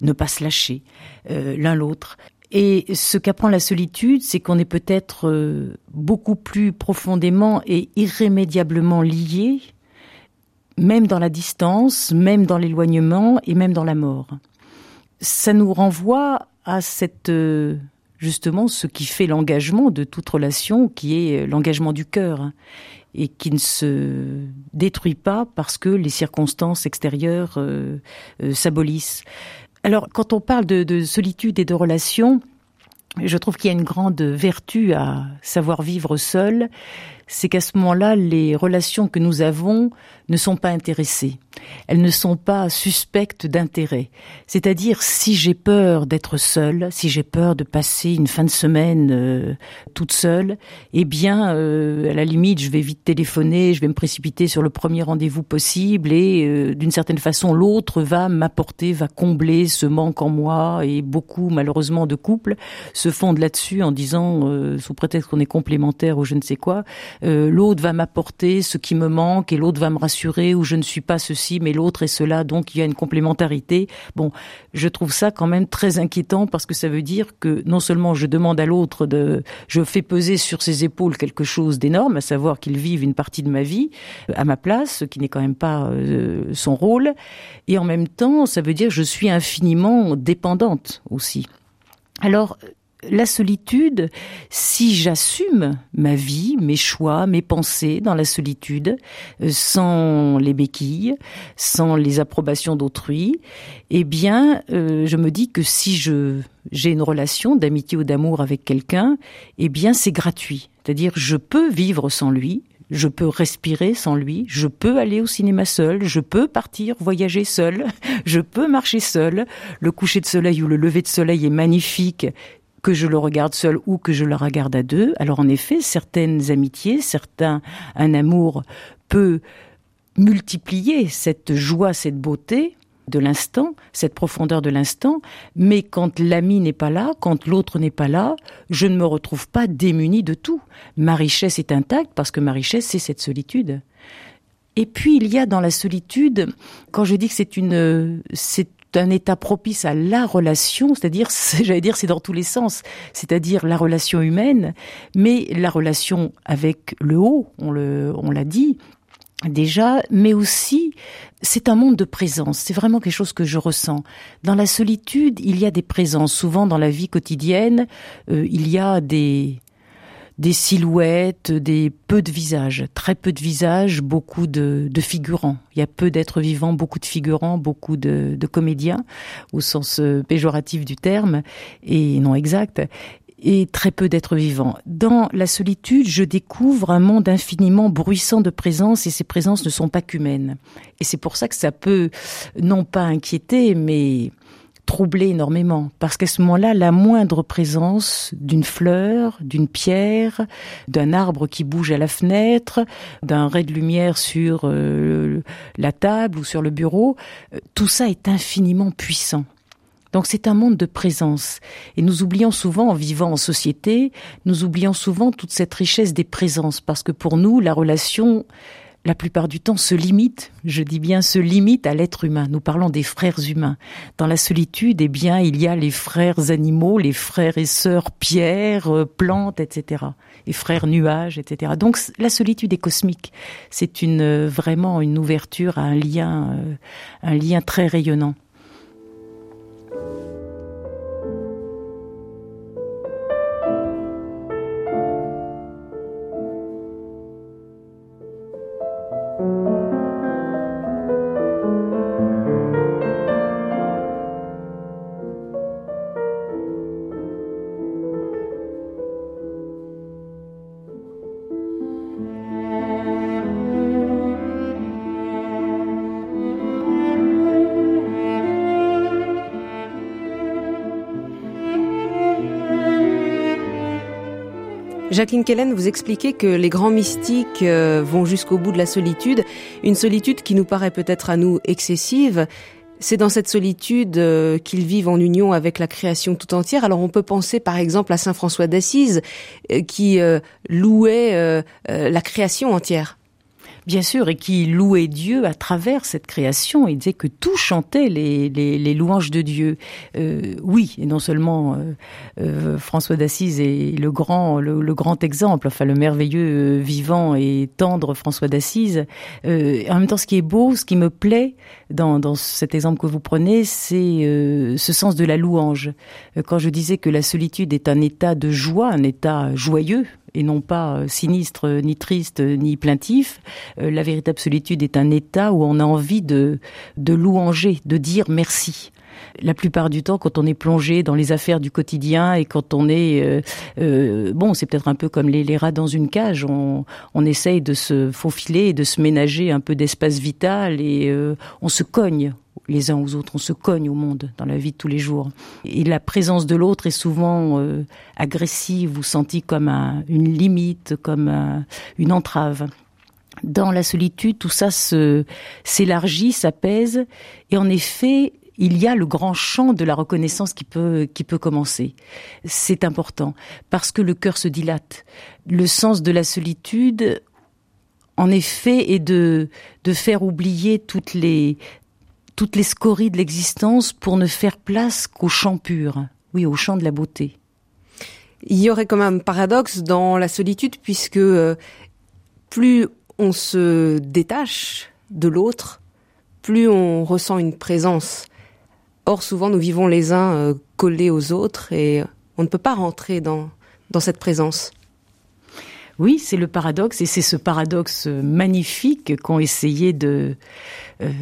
[SPEAKER 3] Ne pas se lâcher euh, l'un l'autre. Et ce qu'apprend la solitude, c'est qu'on est peut-être euh, beaucoup plus profondément et irrémédiablement liés, même dans la distance, même dans l'éloignement et même dans la mort. Ça nous renvoie à cette euh, justement ce qui fait l'engagement de toute relation, qui est l'engagement du cœur et qui ne se détruit pas parce que les circonstances extérieures euh, s'abolissent. Alors, quand on parle de, solitude et de relation, je trouve qu'il y a une grande vertu à savoir vivre seul, c'est qu'à ce moment-là, les relations que nous avons ne sont pas intéressées. Elles ne sont pas suspectes d'intérêt. C'est-à-dire, si j'ai peur d'être seule, si j'ai peur de passer une fin de semaine euh, toute seule, eh bien, euh, à la limite, je vais vite téléphoner, je vais me précipiter sur le premier rendez-vous possible et euh, d'une certaine façon, l'autre va m'apporter, va combler ce manque en moi et beaucoup, malheureusement, de couples se fondent là-dessus en disant, sous prétexte qu'on est complémentaire ou je ne sais quoi, l'autre va m'apporter ce qui me manque et l'autre va me rassurer ou je ne suis pas ceci mais l'autre est cela, donc il y a une complémentarité. Bon, je trouve ça quand même très inquiétant parce que ça veut dire que non seulement je demande à l'autre de, je fais peser sur ses épaules quelque chose d'énorme, à savoir qu'il vive une partie de ma vie euh, à ma place, ce qui n'est quand même pas euh, son rôle, et en même temps, ça veut dire que je suis infiniment dépendante aussi. Alors, la solitude, si j'assume ma vie, mes choix, mes pensées dans la solitude, euh, sans les béquilles, sans les approbations d'autrui, eh bien, euh, je me dis que si je j'ai une relation d'amitié ou d'amour avec quelqu'un, eh bien, c'est gratuit. C'est-à-dire, je peux vivre sans lui, je peux respirer sans lui, je peux aller au cinéma seul, je peux partir voyager seul, (laughs) je peux marcher seul. Le coucher de soleil ou le lever de soleil est magnifique que je le regarde seul ou que je le regarde à deux. Alors en effet, certaines amitiés, certains, un amour peut multiplier cette joie, cette beauté de l'instant, cette profondeur de l'instant, mais quand l'ami n'est pas là, quand l'autre n'est pas là, je ne me retrouve pas démunie de tout. Ma richesse est intacte parce que ma richesse, c'est cette solitude. Et puis il y a dans la solitude, quand je dis que c'est une, c'est un état propice à la relation, c'est-à-dire, (laughs) j'allais dire, c'est dans tous les sens, c'est-à-dire la relation humaine, mais la relation avec le haut, on le, on l'a dit déjà, mais aussi c'est un monde de présence. C'est vraiment quelque chose que je ressens. Dans la solitude, il y a des présences. Souvent dans la vie quotidienne, euh, il y a des des silhouettes, des peu de visages, très peu de visages, beaucoup de, figurants. Il y a peu d'êtres vivants, beaucoup de figurants, beaucoup de, comédiens au sens euh, péjoratif du terme et non exact et très peu d'êtres vivants. Dans la solitude, je découvre un monde infiniment bruissant de présence et ces présences ne sont pas qu'humaines. Et c'est pour ça que ça peut non pas inquiéter, mais troublé énormément parce qu'à ce moment-là, la moindre présence d'une fleur, d'une pierre, d'un arbre qui bouge à la fenêtre, d'un ray de lumière sur euh, la table ou sur le bureau, euh, tout ça est infiniment puissant. Donc c'est un monde de présence. Et nous oublions souvent, en vivant en société, nous oublions souvent toute cette richesse des présences, parce que pour nous, la relation, la plupart du temps, se limite, je dis bien se limite à l'être humain. Nous parlons des frères humains. Dans la solitude, eh bien, il y a les frères animaux, les frères et sœurs pierres, euh, plantes, etc. Et frères nuages, etc. Donc, la solitude est cosmique. C'est une, euh, vraiment une ouverture à un lien, euh, un lien très rayonnant.
[SPEAKER 2] Jacqueline Kellen, vous expliquez que les grands mystiques euh, vont jusqu'au bout de la solitude, une solitude qui nous paraît peut-être à nous excessive. C'est dans cette solitude euh, qu'ils vivent en union avec la création tout entière. Alors on peut penser par exemple à Saint François d'Assise euh, qui louait la création entière
[SPEAKER 3] bien sûr, et qui louait Dieu à travers cette création. Il disait que tout chantait les, les, les louanges de Dieu. Euh, oui, et non seulement euh, euh, François d'Assise est le grand, le, grand exemple, enfin le merveilleux, vivant et tendre François d'Assise. en même temps, ce qui est beau, ce qui me plaît dans, dans cet exemple que vous prenez, c'est ce sens de la louange. Quand je disais que la solitude est un état de joie, un état joyeux, et non pas euh, sinistre, ni triste, ni plaintif. Euh, la véritable solitude est un état où on a envie de, de louanger, de dire merci la plupart du temps, quand on est plongé dans les affaires du quotidien et quand on est euh, bon, c'est peut-être un peu comme les, rats dans une cage. On, on essaye de se faufiler de se ménager un peu d'espace vital et on se cogne les uns aux autres, on se cogne au monde dans la vie de tous les jours. Et la présence de l'autre est souvent euh, agressive ou sentie comme une limite, comme une entrave. Dans la solitude, tout ça s'élargit, s'apaise, et en effet, il y a le grand champ de la reconnaissance qui peut, qui peut commencer. C'est important, parce que le cœur se dilate. Le sens de la solitude, en effet, est de, de faire oublier toutes les toutes les scories de l'existence pour ne faire place qu'au chant pur, oui, au chant de la beauté.
[SPEAKER 2] Il y aurait quand même un paradoxe dans la solitude puisque euh, plus on se détache de l'autre, plus on ressent une présence. Or, souvent, nous vivons les uns euh, collés aux autres et on ne peut pas rentrer dans, dans cette présence.
[SPEAKER 3] Oui, c'est le paradoxe et c'est ce paradoxe magnifique qu'ont essayé de, euh,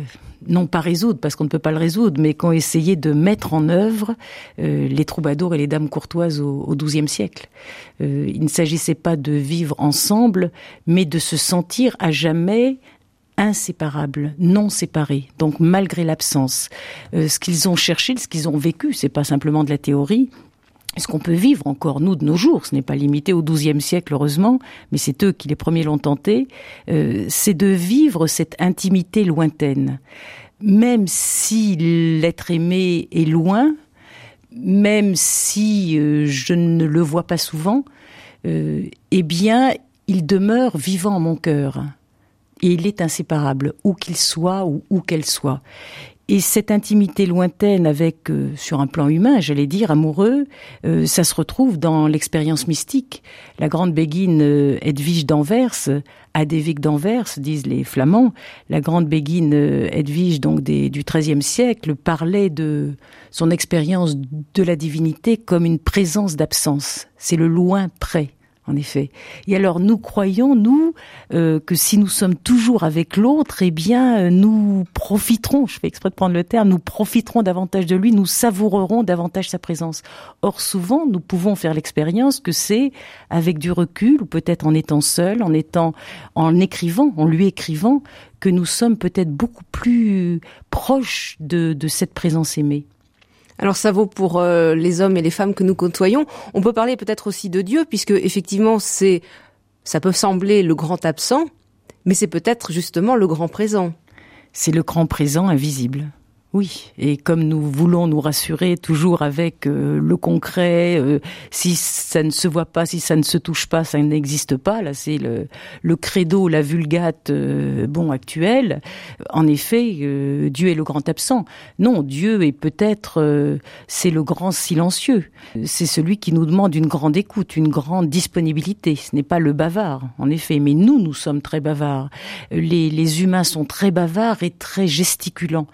[SPEAKER 3] non pas résoudre, parce qu'on ne peut pas le résoudre, mais qu'ont essayé de mettre en œuvre euh, les troubadours et les dames courtoises au XIIe siècle. Euh, il ne s'agissait pas de vivre ensemble, mais de se sentir à jamais inséparables, non séparés. Donc malgré l'absence, ce qu'ils ont cherché, ce qu'ils ont vécu, c'est pas simplement de la théorie, ce qu'on peut vivre encore, nous, de nos jours, ce n'est pas limité au XIIe siècle, heureusement, mais c'est eux qui les premiers l'ont tenté, euh, c'est de vivre cette intimité lointaine. Même si l'être aimé est loin, même si euh, je ne le vois pas souvent, euh, eh bien, il demeure vivant en mon cœur. Et il est inséparable, où qu'il soit ou où qu'elle soit. Et cette intimité lointaine avec, euh, sur un plan humain, j'allais dire, amoureux, euh, ça se retrouve dans l'expérience mystique. La grande béguine euh, Edwige d'Anvers, Adévique d'Anvers, disent les Flamands, la grande béguine Edwige donc du XIIIe siècle parlait de son expérience de la divinité comme une présence d'absence. C'est le loin près en effet. Et alors nous croyons, nous, euh, que si nous sommes toujours avec l'autre, eh bien euh, nous profiterons, je fais exprès de prendre le terme, nous profiterons davantage de lui, nous savourerons davantage sa présence. Or souvent, nous pouvons faire l'expérience que c'est avec du recul, ou peut-être en étant seul, en étant, en écrivant, en lui écrivant, que nous sommes peut-être beaucoup plus proches de cette présence aimée.
[SPEAKER 2] Alors ça vaut pour euh, les hommes et les femmes que nous côtoyons. On peut parler peut-être aussi de Dieu, puisque effectivement c'est, ça peut sembler le grand absent, mais c'est peut-être justement le grand présent.
[SPEAKER 3] C'est le grand présent invisible. Oui, et comme nous voulons nous rassurer toujours avec euh, le concret, euh, si ça ne se voit pas, si ça ne se touche pas, ça n'existe pas. Là, c'est le, le credo, la vulgate, euh, bon actuelle. En effet, Dieu est le grand absent. Non, Dieu est peut-être c'est le grand silencieux. C'est celui qui nous demande une grande écoute, une grande disponibilité. Ce n'est pas le bavard, en effet. Mais nous, nous sommes très bavards. Les, les humains sont très bavards et très gesticulants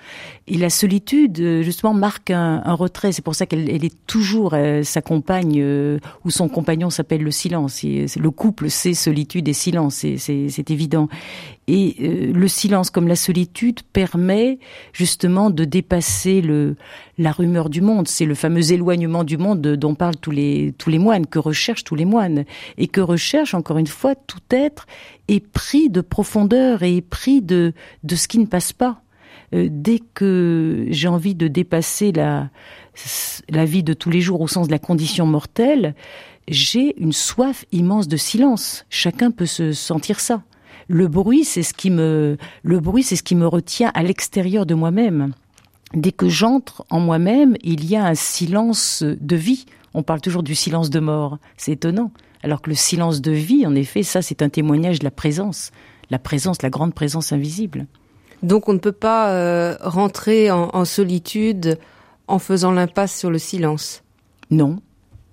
[SPEAKER 3] la solitude, euh, justement, marque un, retrait. C'est pour ça qu'elle est toujours euh, sa compagne euh, ou son compagnon s'appelle le silence. le couple, c'est solitude et silence, c'est évident. Et le silence, comme la solitude, permet justement de dépasser le, la rumeur du monde. C'est le fameux éloignement du monde dont parlent tous les, tous les moines, que recherchent tous les moines. Et que recherche, encore une fois, tout être est pris de profondeur et est pris de, de ce qui ne passe pas. Euh, dès que j'ai envie de dépasser la, la vie de tous les jours au sens de la condition mortelle, j'ai une soif immense de silence. Chacun peut se sentir ça. Le bruit, c'est ce qui me, le bruit, c'est ce qui me retient à l'extérieur de moi-même. Dès que j'entre en moi-même, il y a un silence de vie. On parle toujours du silence de mort. C'est étonnant. Alors que le silence de vie, en effet, ça, c'est un témoignage de la présence. La présence, la grande présence invisible.
[SPEAKER 2] Donc on ne peut pas euh, rentrer en solitude en faisant l'impasse sur le silence.
[SPEAKER 3] Non,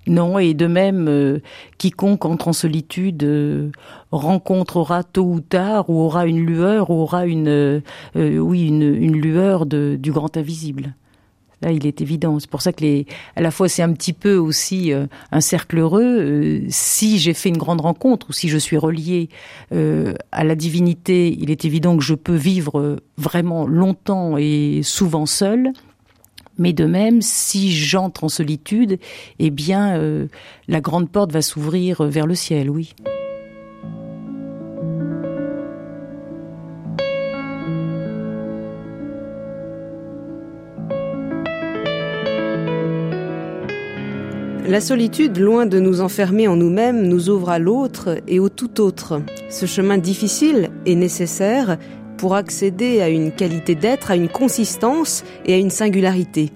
[SPEAKER 3] non, et de même, euh, quiconque entre en solitude euh, rencontrera tôt ou tard, ou aura une lueur, ou aura une, oui, une, une lueur de, du grand invisible. Là, il est évident. C'est pour ça que les, à la fois, c'est un petit peu aussi un cercle heureux. si j'ai fait une grande rencontre, ou si je suis relié à la divinité, il est évident que je peux vivre vraiment longtemps et souvent seul. Mais de même, si j'entre en solitude, eh bien, euh, la grande porte va s'ouvrir vers le ciel, oui.
[SPEAKER 2] La solitude, loin de nous enfermer en nous-mêmes, nous ouvre à l'autre et au tout autre. Ce chemin difficile et nécessaire pour accéder à une qualité d'être, à une consistance et à une singularité.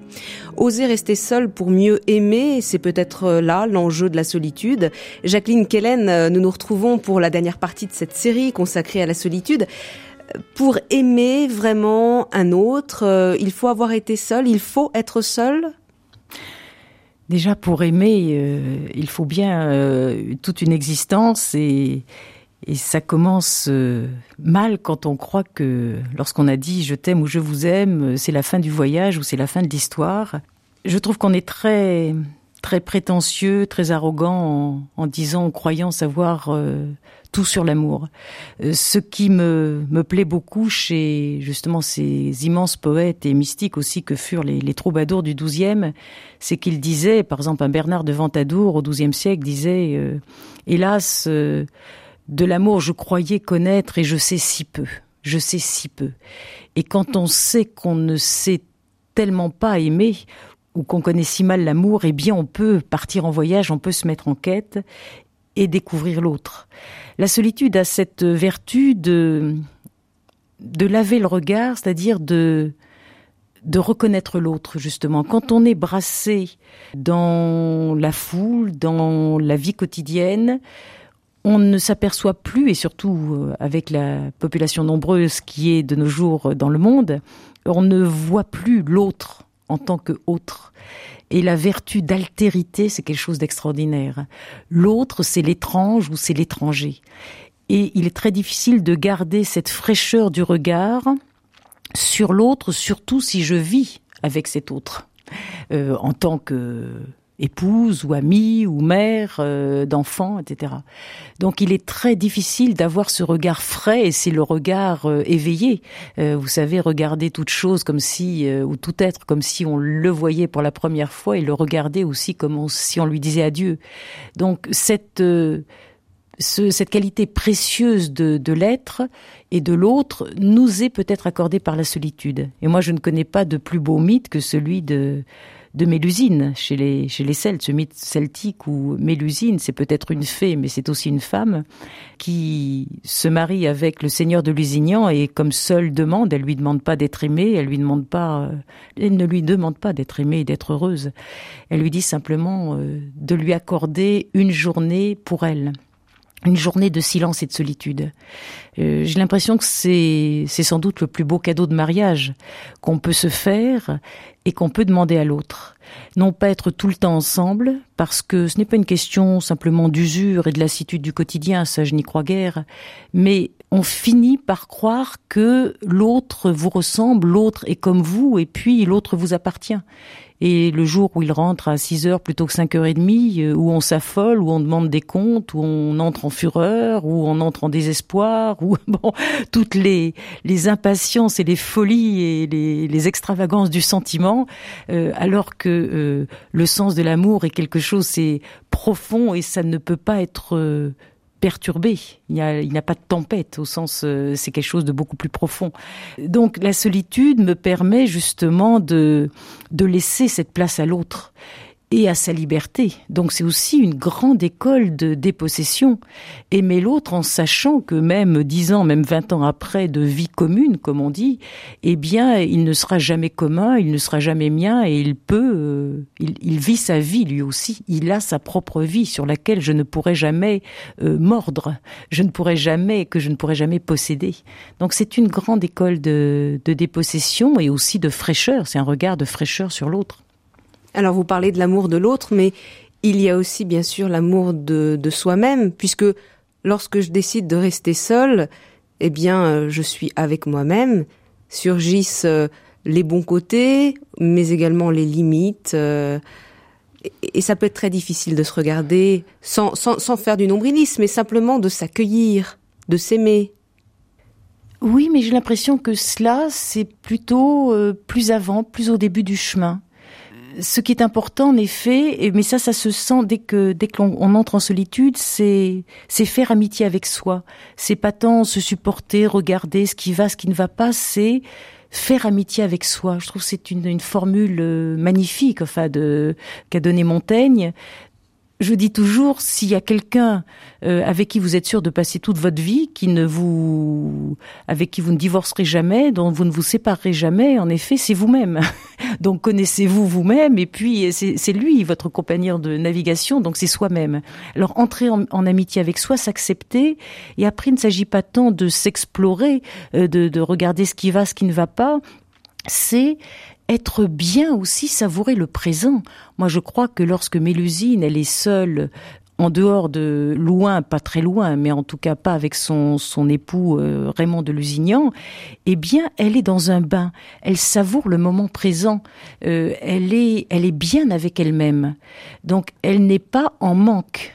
[SPEAKER 2] Oser rester seul pour mieux aimer, c'est peut-être euh, là l'enjeu de la solitude. Jacqueline Kellen, euh, nous nous retrouvons pour la dernière partie de cette série consacrée à la solitude. Pour aimer vraiment un autre, euh, il faut avoir été seul, il faut être seul
[SPEAKER 3] Déjà, pour aimer, il faut bien toute une existence et, ça commence euh, mal quand on croit que lorsqu'on a dit je t'aime ou je vous aime, c'est la fin du voyage ou c'est la fin de l'histoire. Je trouve qu'on est très très prétentieux, très arrogant en, disant, en croyant savoir euh, tout sur l'amour. Euh, ce qui me, me plaît beaucoup chez justement ces immenses poètes et mystiques aussi que furent les, les troubadours du XIIe, c'est qu'ils disaient, par exemple, un Bernard de Ventadour au XIIe siècle disait, hélas, de l'amour, je croyais connaître et je sais si peu. Je sais si peu. Et quand on sait qu'on ne sait tellement pas aimer, ou qu'on connaît si mal l'amour, eh bien on peut partir en voyage, on peut se mettre en quête et découvrir l'autre. La solitude a cette vertu de, de laver le regard, c'est-à-dire de, reconnaître l'autre, justement. Quand on est brassé dans la foule, dans la vie quotidienne, on ne s'aperçoit plus, et surtout euh, avec la population nombreuse qui est de nos jours dans le monde, on ne voit plus l'autre en tant que autre. Et la vertu d'altérité, c'est quelque chose d'extraordinaire. L'autre, c'est l'étrange ou c'est l'étranger. Et il est très difficile de garder cette fraîcheur du regard sur l'autre, surtout si je vis avec cet autre. Euh, en tant que épouse ou amie ou mère euh, d'enfants, etc. Donc il est très difficile d'avoir ce regard frais et c'est le regard euh, éveillé. Euh, vous savez, regarder toute chose comme si, ou tout être comme si on le voyait pour la première fois et le regarder aussi comme si on lui disait adieu. Donc cette cette qualité précieuse de, de l'être et de l'autre nous est peut-être accordée par la solitude. Et moi, je ne connais pas de plus beau mythe que celui de de Mélusine chez les, chez les Celtes, ce mythe celtique où Mélusine, c'est peut-être une fée, mais c'est aussi une femme, qui se marie avec le seigneur de Lusignan et comme seule demande, elle lui demande pas d'être aimée, elle lui demande pas, euh, elle ne lui demande pas d'être aimée et d'être heureuse. Elle lui dit simplement euh, de lui accorder une journée pour elle une journée de silence et de solitude. Euh, j'ai l'impression que c'est c'est sans doute le plus beau cadeau de mariage qu'on peut se faire et qu'on peut demander à l'autre. Non pas être tout le temps ensemble, parce que ce n'est pas une question simplement d'usure et de lassitude du quotidien, ça je n'y crois guère, mais on finit par croire que l'autre vous ressemble, l'autre est comme vous, et puis l'autre vous appartient. Et le jour où il rentre à 6 heures plutôt que 5 heures et demie, euh, où on s'affole, où on demande des comptes, où on entre en fureur, où on entre en désespoir, (laughs) où bon, toutes les, les impatiences et les folies et les, les extravagances du sentiment, euh, alors que euh, le sens de l'amour est quelque chose, c'est profond et ça ne peut pas être perturbé. Il n'y a, pas de tempête au sens, euh, c'est quelque chose de beaucoup plus profond. Donc la solitude me permet justement de, de laisser cette place à l'autre. Et à sa liberté. Donc c'est aussi une grande école de dépossession. Aimer l'autre en sachant que même dix ans, même vingt ans après de vie commune, comme on dit, eh bien, il ne sera jamais commun, il ne sera jamais mien et il peut, euh, il, vit sa vie lui aussi. Il a sa propre vie sur laquelle je ne pourrai jamais euh, mordre, je ne pourrai jamais, que je ne pourrai jamais posséder. Donc c'est une grande école de, de dépossession et aussi de fraîcheur. C'est un regard de fraîcheur sur l'autre.
[SPEAKER 2] Alors vous parlez de l'amour de l'autre, mais il y a aussi bien sûr l'amour de, soi-même, puisque lorsque je décide de rester seule, eh bien euh, je suis avec moi-même, surgissent euh, les bons côtés, mais également les limites. Euh, et ça peut être très difficile de se regarder sans, sans faire du nombrilisme, mais simplement de s'accueillir, de s'aimer.
[SPEAKER 3] Oui, mais j'ai l'impression que cela, c'est plutôt plus avant, plus au début du chemin ce qui est important en effet, mais ça, ça se sent dès que dès qu'on entre en solitude, c'est c'est faire amitié avec soi. C'est pas tant se supporter, regarder ce qui va, ce qui ne va pas, c'est faire amitié avec soi. Je trouve que c'est une, une formule euh, magnifique, enfin de qu'a donné Montaigne je dis toujours, s'il y a quelqu'un euh, avec qui vous êtes sûr de passer toute votre vie, qui ne vous, avec qui vous ne divorcerez jamais, dont vous ne vous séparerez jamais, en effet, c'est vous-même. (laughs) donc connaissez-vous vous-même, et puis c'est lui votre compagnon de navigation, donc c'est soi-même. Alors entrer en, amitié avec soi, s'accepter, et après il ne s'agit pas tant de s'explorer, euh, de, de regarder ce qui va, ce qui ne va pas, c'est être bien aussi savourer le présent. Moi, je crois que lorsque Mélusine, elle est seule en dehors de loin, pas très loin, mais en tout cas pas avec son, son époux euh, Raymond de Lusignan, eh bien, elle est dans un bain. Elle savoure le moment présent. Euh, elle est, elle est bien avec elle-même. Donc, elle n'est pas en manque.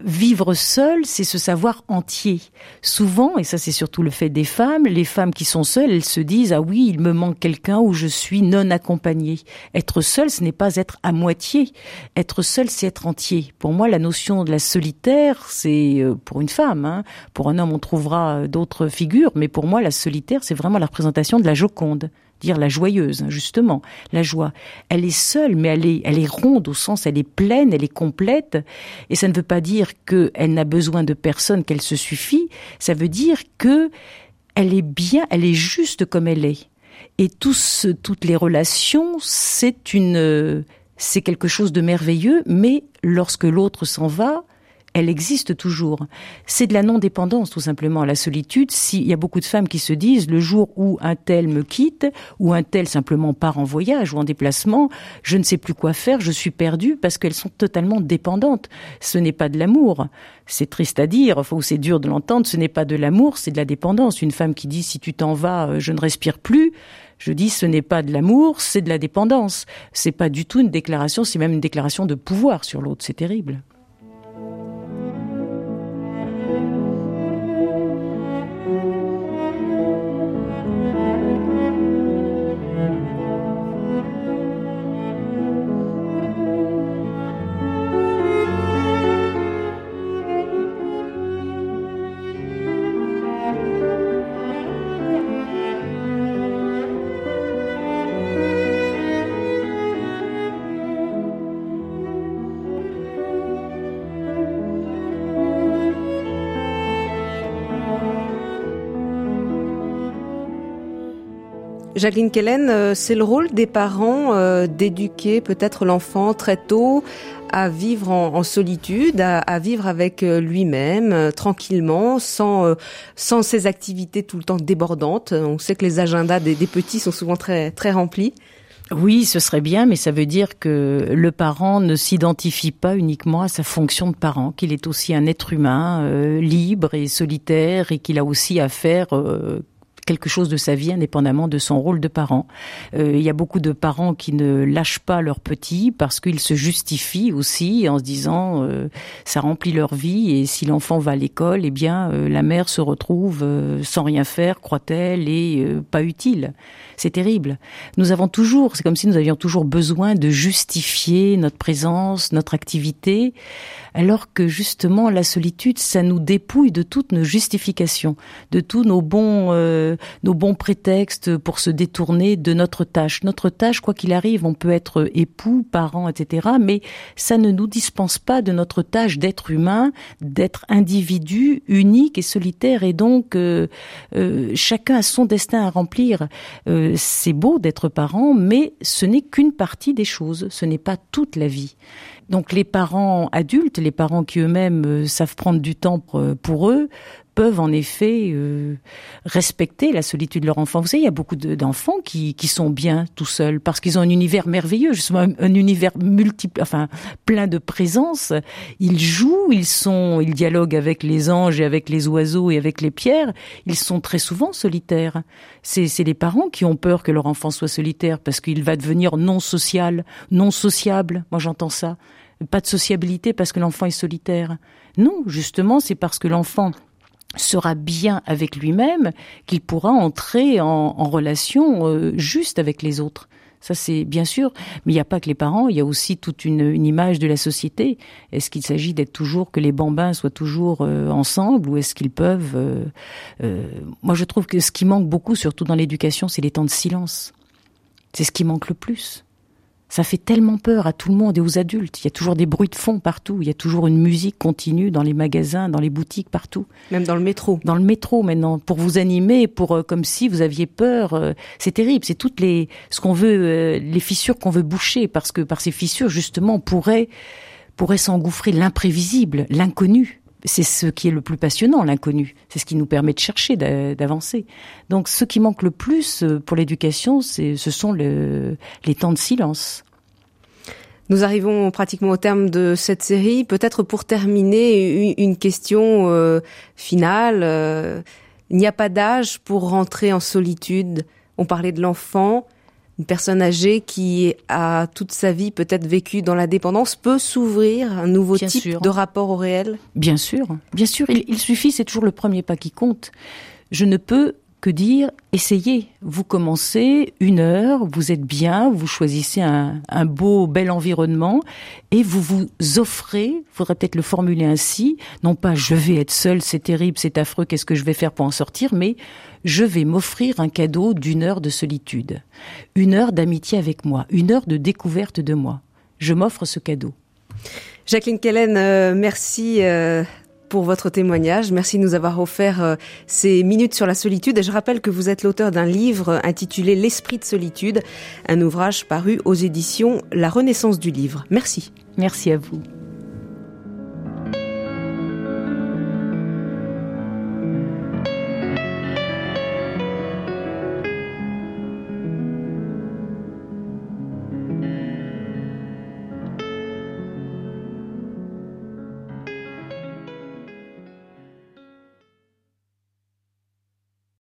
[SPEAKER 3] Vivre seul, c'est se savoir entier. Souvent, et ça c'est surtout le fait des femmes, les femmes qui sont seules, elles se disent ah oui, il me manque quelqu'un où je suis non accompagnée. Être seul, ce n'est pas être à moitié. Être seul, c'est être entier. Pour moi, la notion de la solitaire, c'est euh, pour une femme. Hein. Pour un homme, on trouvera d'autres figures, mais pour moi, la solitaire, c'est vraiment la représentation de la Joconde dire la joyeuse, justement, la joie. Elle est seule, mais elle est, elle est ronde au sens, elle est pleine, elle est complète. Et ça ne veut pas dire qu'elle n'a besoin de personne, qu'elle se suffit. Ça veut dire que elle est bien, elle est juste comme elle est. Et tous, toutes les relations, c'est une, c'est quelque chose de merveilleux, mais lorsque l'autre s'en va, elle existe toujours. C'est de la non-dépendance, tout simplement, la solitude. S'il y a beaucoup de femmes qui se disent, le jour où un tel me quitte, ou un tel simplement part en voyage ou en déplacement, je ne sais plus quoi faire, je suis perdue parce qu'elles sont totalement dépendantes. Ce n'est pas de l'amour. C'est triste à dire, ou c'est dur de l'entendre, ce n'est pas de l'amour, c'est de la dépendance. Une femme qui dit, si tu t'en vas, euh, je ne respire plus, je dis ce n'est pas de l'amour, c'est de la dépendance. C'est pas du tout une déclaration, c'est même une déclaration de pouvoir sur l'autre. C'est terrible.
[SPEAKER 2] Jacqueline Kellen, euh, c'est le rôle des parents euh, d'éduquer peut-être l'enfant très tôt à vivre en, solitude, à, vivre avec euh, lui-même tranquillement, sans sans ses activités tout le temps débordantes. On sait que les agendas des, petits sont souvent très très remplis.
[SPEAKER 3] Oui, ce serait bien, mais ça veut dire que le parent ne s'identifie pas uniquement à sa fonction de parent, qu'il est aussi un être humain libre et solitaire et qu'il a aussi à faire quelque chose de sa vie indépendamment de son rôle de parent. Euh, il y a beaucoup de parents qui ne lâchent pas leurs petits parce qu'ils se justifient aussi en se disant euh, ça remplit leur vie et si l'enfant va à l'école, eh bien euh, la mère se retrouve sans rien faire, croit-elle, et pas utile. C'est terrible. Nous avons toujours, c'est comme si nous avions toujours besoin de justifier notre présence, notre activité, alors que justement la solitude, ça nous dépouille de toutes nos justifications, de tous nos bons nos bons prétextes pour se détourner de notre tâche. Notre tâche, quoi qu'il arrive, on peut être époux, parents, etc., mais ça ne nous dispense pas de notre tâche d'être humain, d'être individu unique et solitaire, et donc euh, euh, chacun a son destin à remplir. Euh, c'est beau d'être parent, mais ce n'est qu'une partie des choses, ce n'est pas toute la vie. Donc les parents adultes, les parents qui eux-mêmes savent prendre du temps pour, eux, peuvent en effet euh, respecter la solitude de leur enfant. Vous savez, il y a beaucoup d'enfants qui, qui sont bien tout seuls parce qu'ils ont un univers merveilleux, justement un, univers multiple, enfin plein de présence. Ils jouent, ils sont, ils dialoguent avec les anges et avec les oiseaux et avec les pierres. Ils sont très souvent solitaires. C'est les parents qui ont peur que leur enfant soit solitaire parce qu'il va devenir non social, non sociable. Moi, j'entends ça pas de sociabilité parce que l'enfant est solitaire. Non, justement, c'est parce que l'enfant sera bien avec lui-même qu'il pourra entrer en, relation euh, juste avec les autres. Ça, c'est bien sûr, mais il n'y a pas que les parents, il y a aussi toute une, image de la société. Est-ce qu'il s'agit d'être toujours, que les bambins soient toujours euh, ensemble ou est-ce qu'ils peuvent... Euh, moi, je trouve que ce qui manque beaucoup, surtout dans l'éducation, c'est les temps de silence. C'est ce qui manque le plus. Ça fait tellement peur à tout le monde et aux adultes. Il y a toujours des bruits de fond partout. Il y a toujours une musique continue dans les magasins, dans les boutiques, partout.
[SPEAKER 2] Même dans le métro.
[SPEAKER 3] Dans le métro maintenant, pour vous animer, pour euh, comme si vous aviez peur. Euh, c'est terrible. C'est toutes les ce qu'on veut, euh, les fissures qu'on veut boucher, parce que par ces fissures justement pourrait pourrait s'engouffrer l'imprévisible, l'inconnu c'est ce qui est le plus passionnant, l'inconnu. C'est ce qui nous permet de chercher, d'avancer. Donc, ce qui manque le plus euh, pour l'éducation, ce sont les temps de silence.
[SPEAKER 2] Nous arrivons pratiquement au terme de cette série. Peut-être pour terminer, une question euh, finale. Euh, il n'y a pas d'âge pour rentrer en solitude. On parlait de l'enfant une personne âgée qui a toute sa vie peut-être vécu dans la dépendance peut s'ouvrir un nouveau type de rapport au réel?
[SPEAKER 3] Bien sûr, bien sûr. il suffit, c'est toujours le premier pas qui compte. Je ne peux que dire? Essayez. Vous commencez une heure, vous êtes bien, vous choisissez un, beau, bel environnement et vous vous offrez, faudrait peut-être le formuler ainsi, non pas je vais être seul, c'est terrible, c'est affreux, qu'est-ce que je vais faire pour en sortir, mais je vais m'offrir un cadeau d'une heure de solitude, une heure d'amitié avec moi, une heure de découverte de moi. Je m'offre ce cadeau.
[SPEAKER 2] Jacqueline Kellen, euh, merci euh, pour votre témoignage. Merci de nous avoir offert euh, ces minutes sur la solitude. Et je rappelle que vous êtes l'auteur d'un livre intitulé L'esprit de solitude, un ouvrage paru aux éditions La Renaissance du livre. Merci.
[SPEAKER 3] Merci à vous.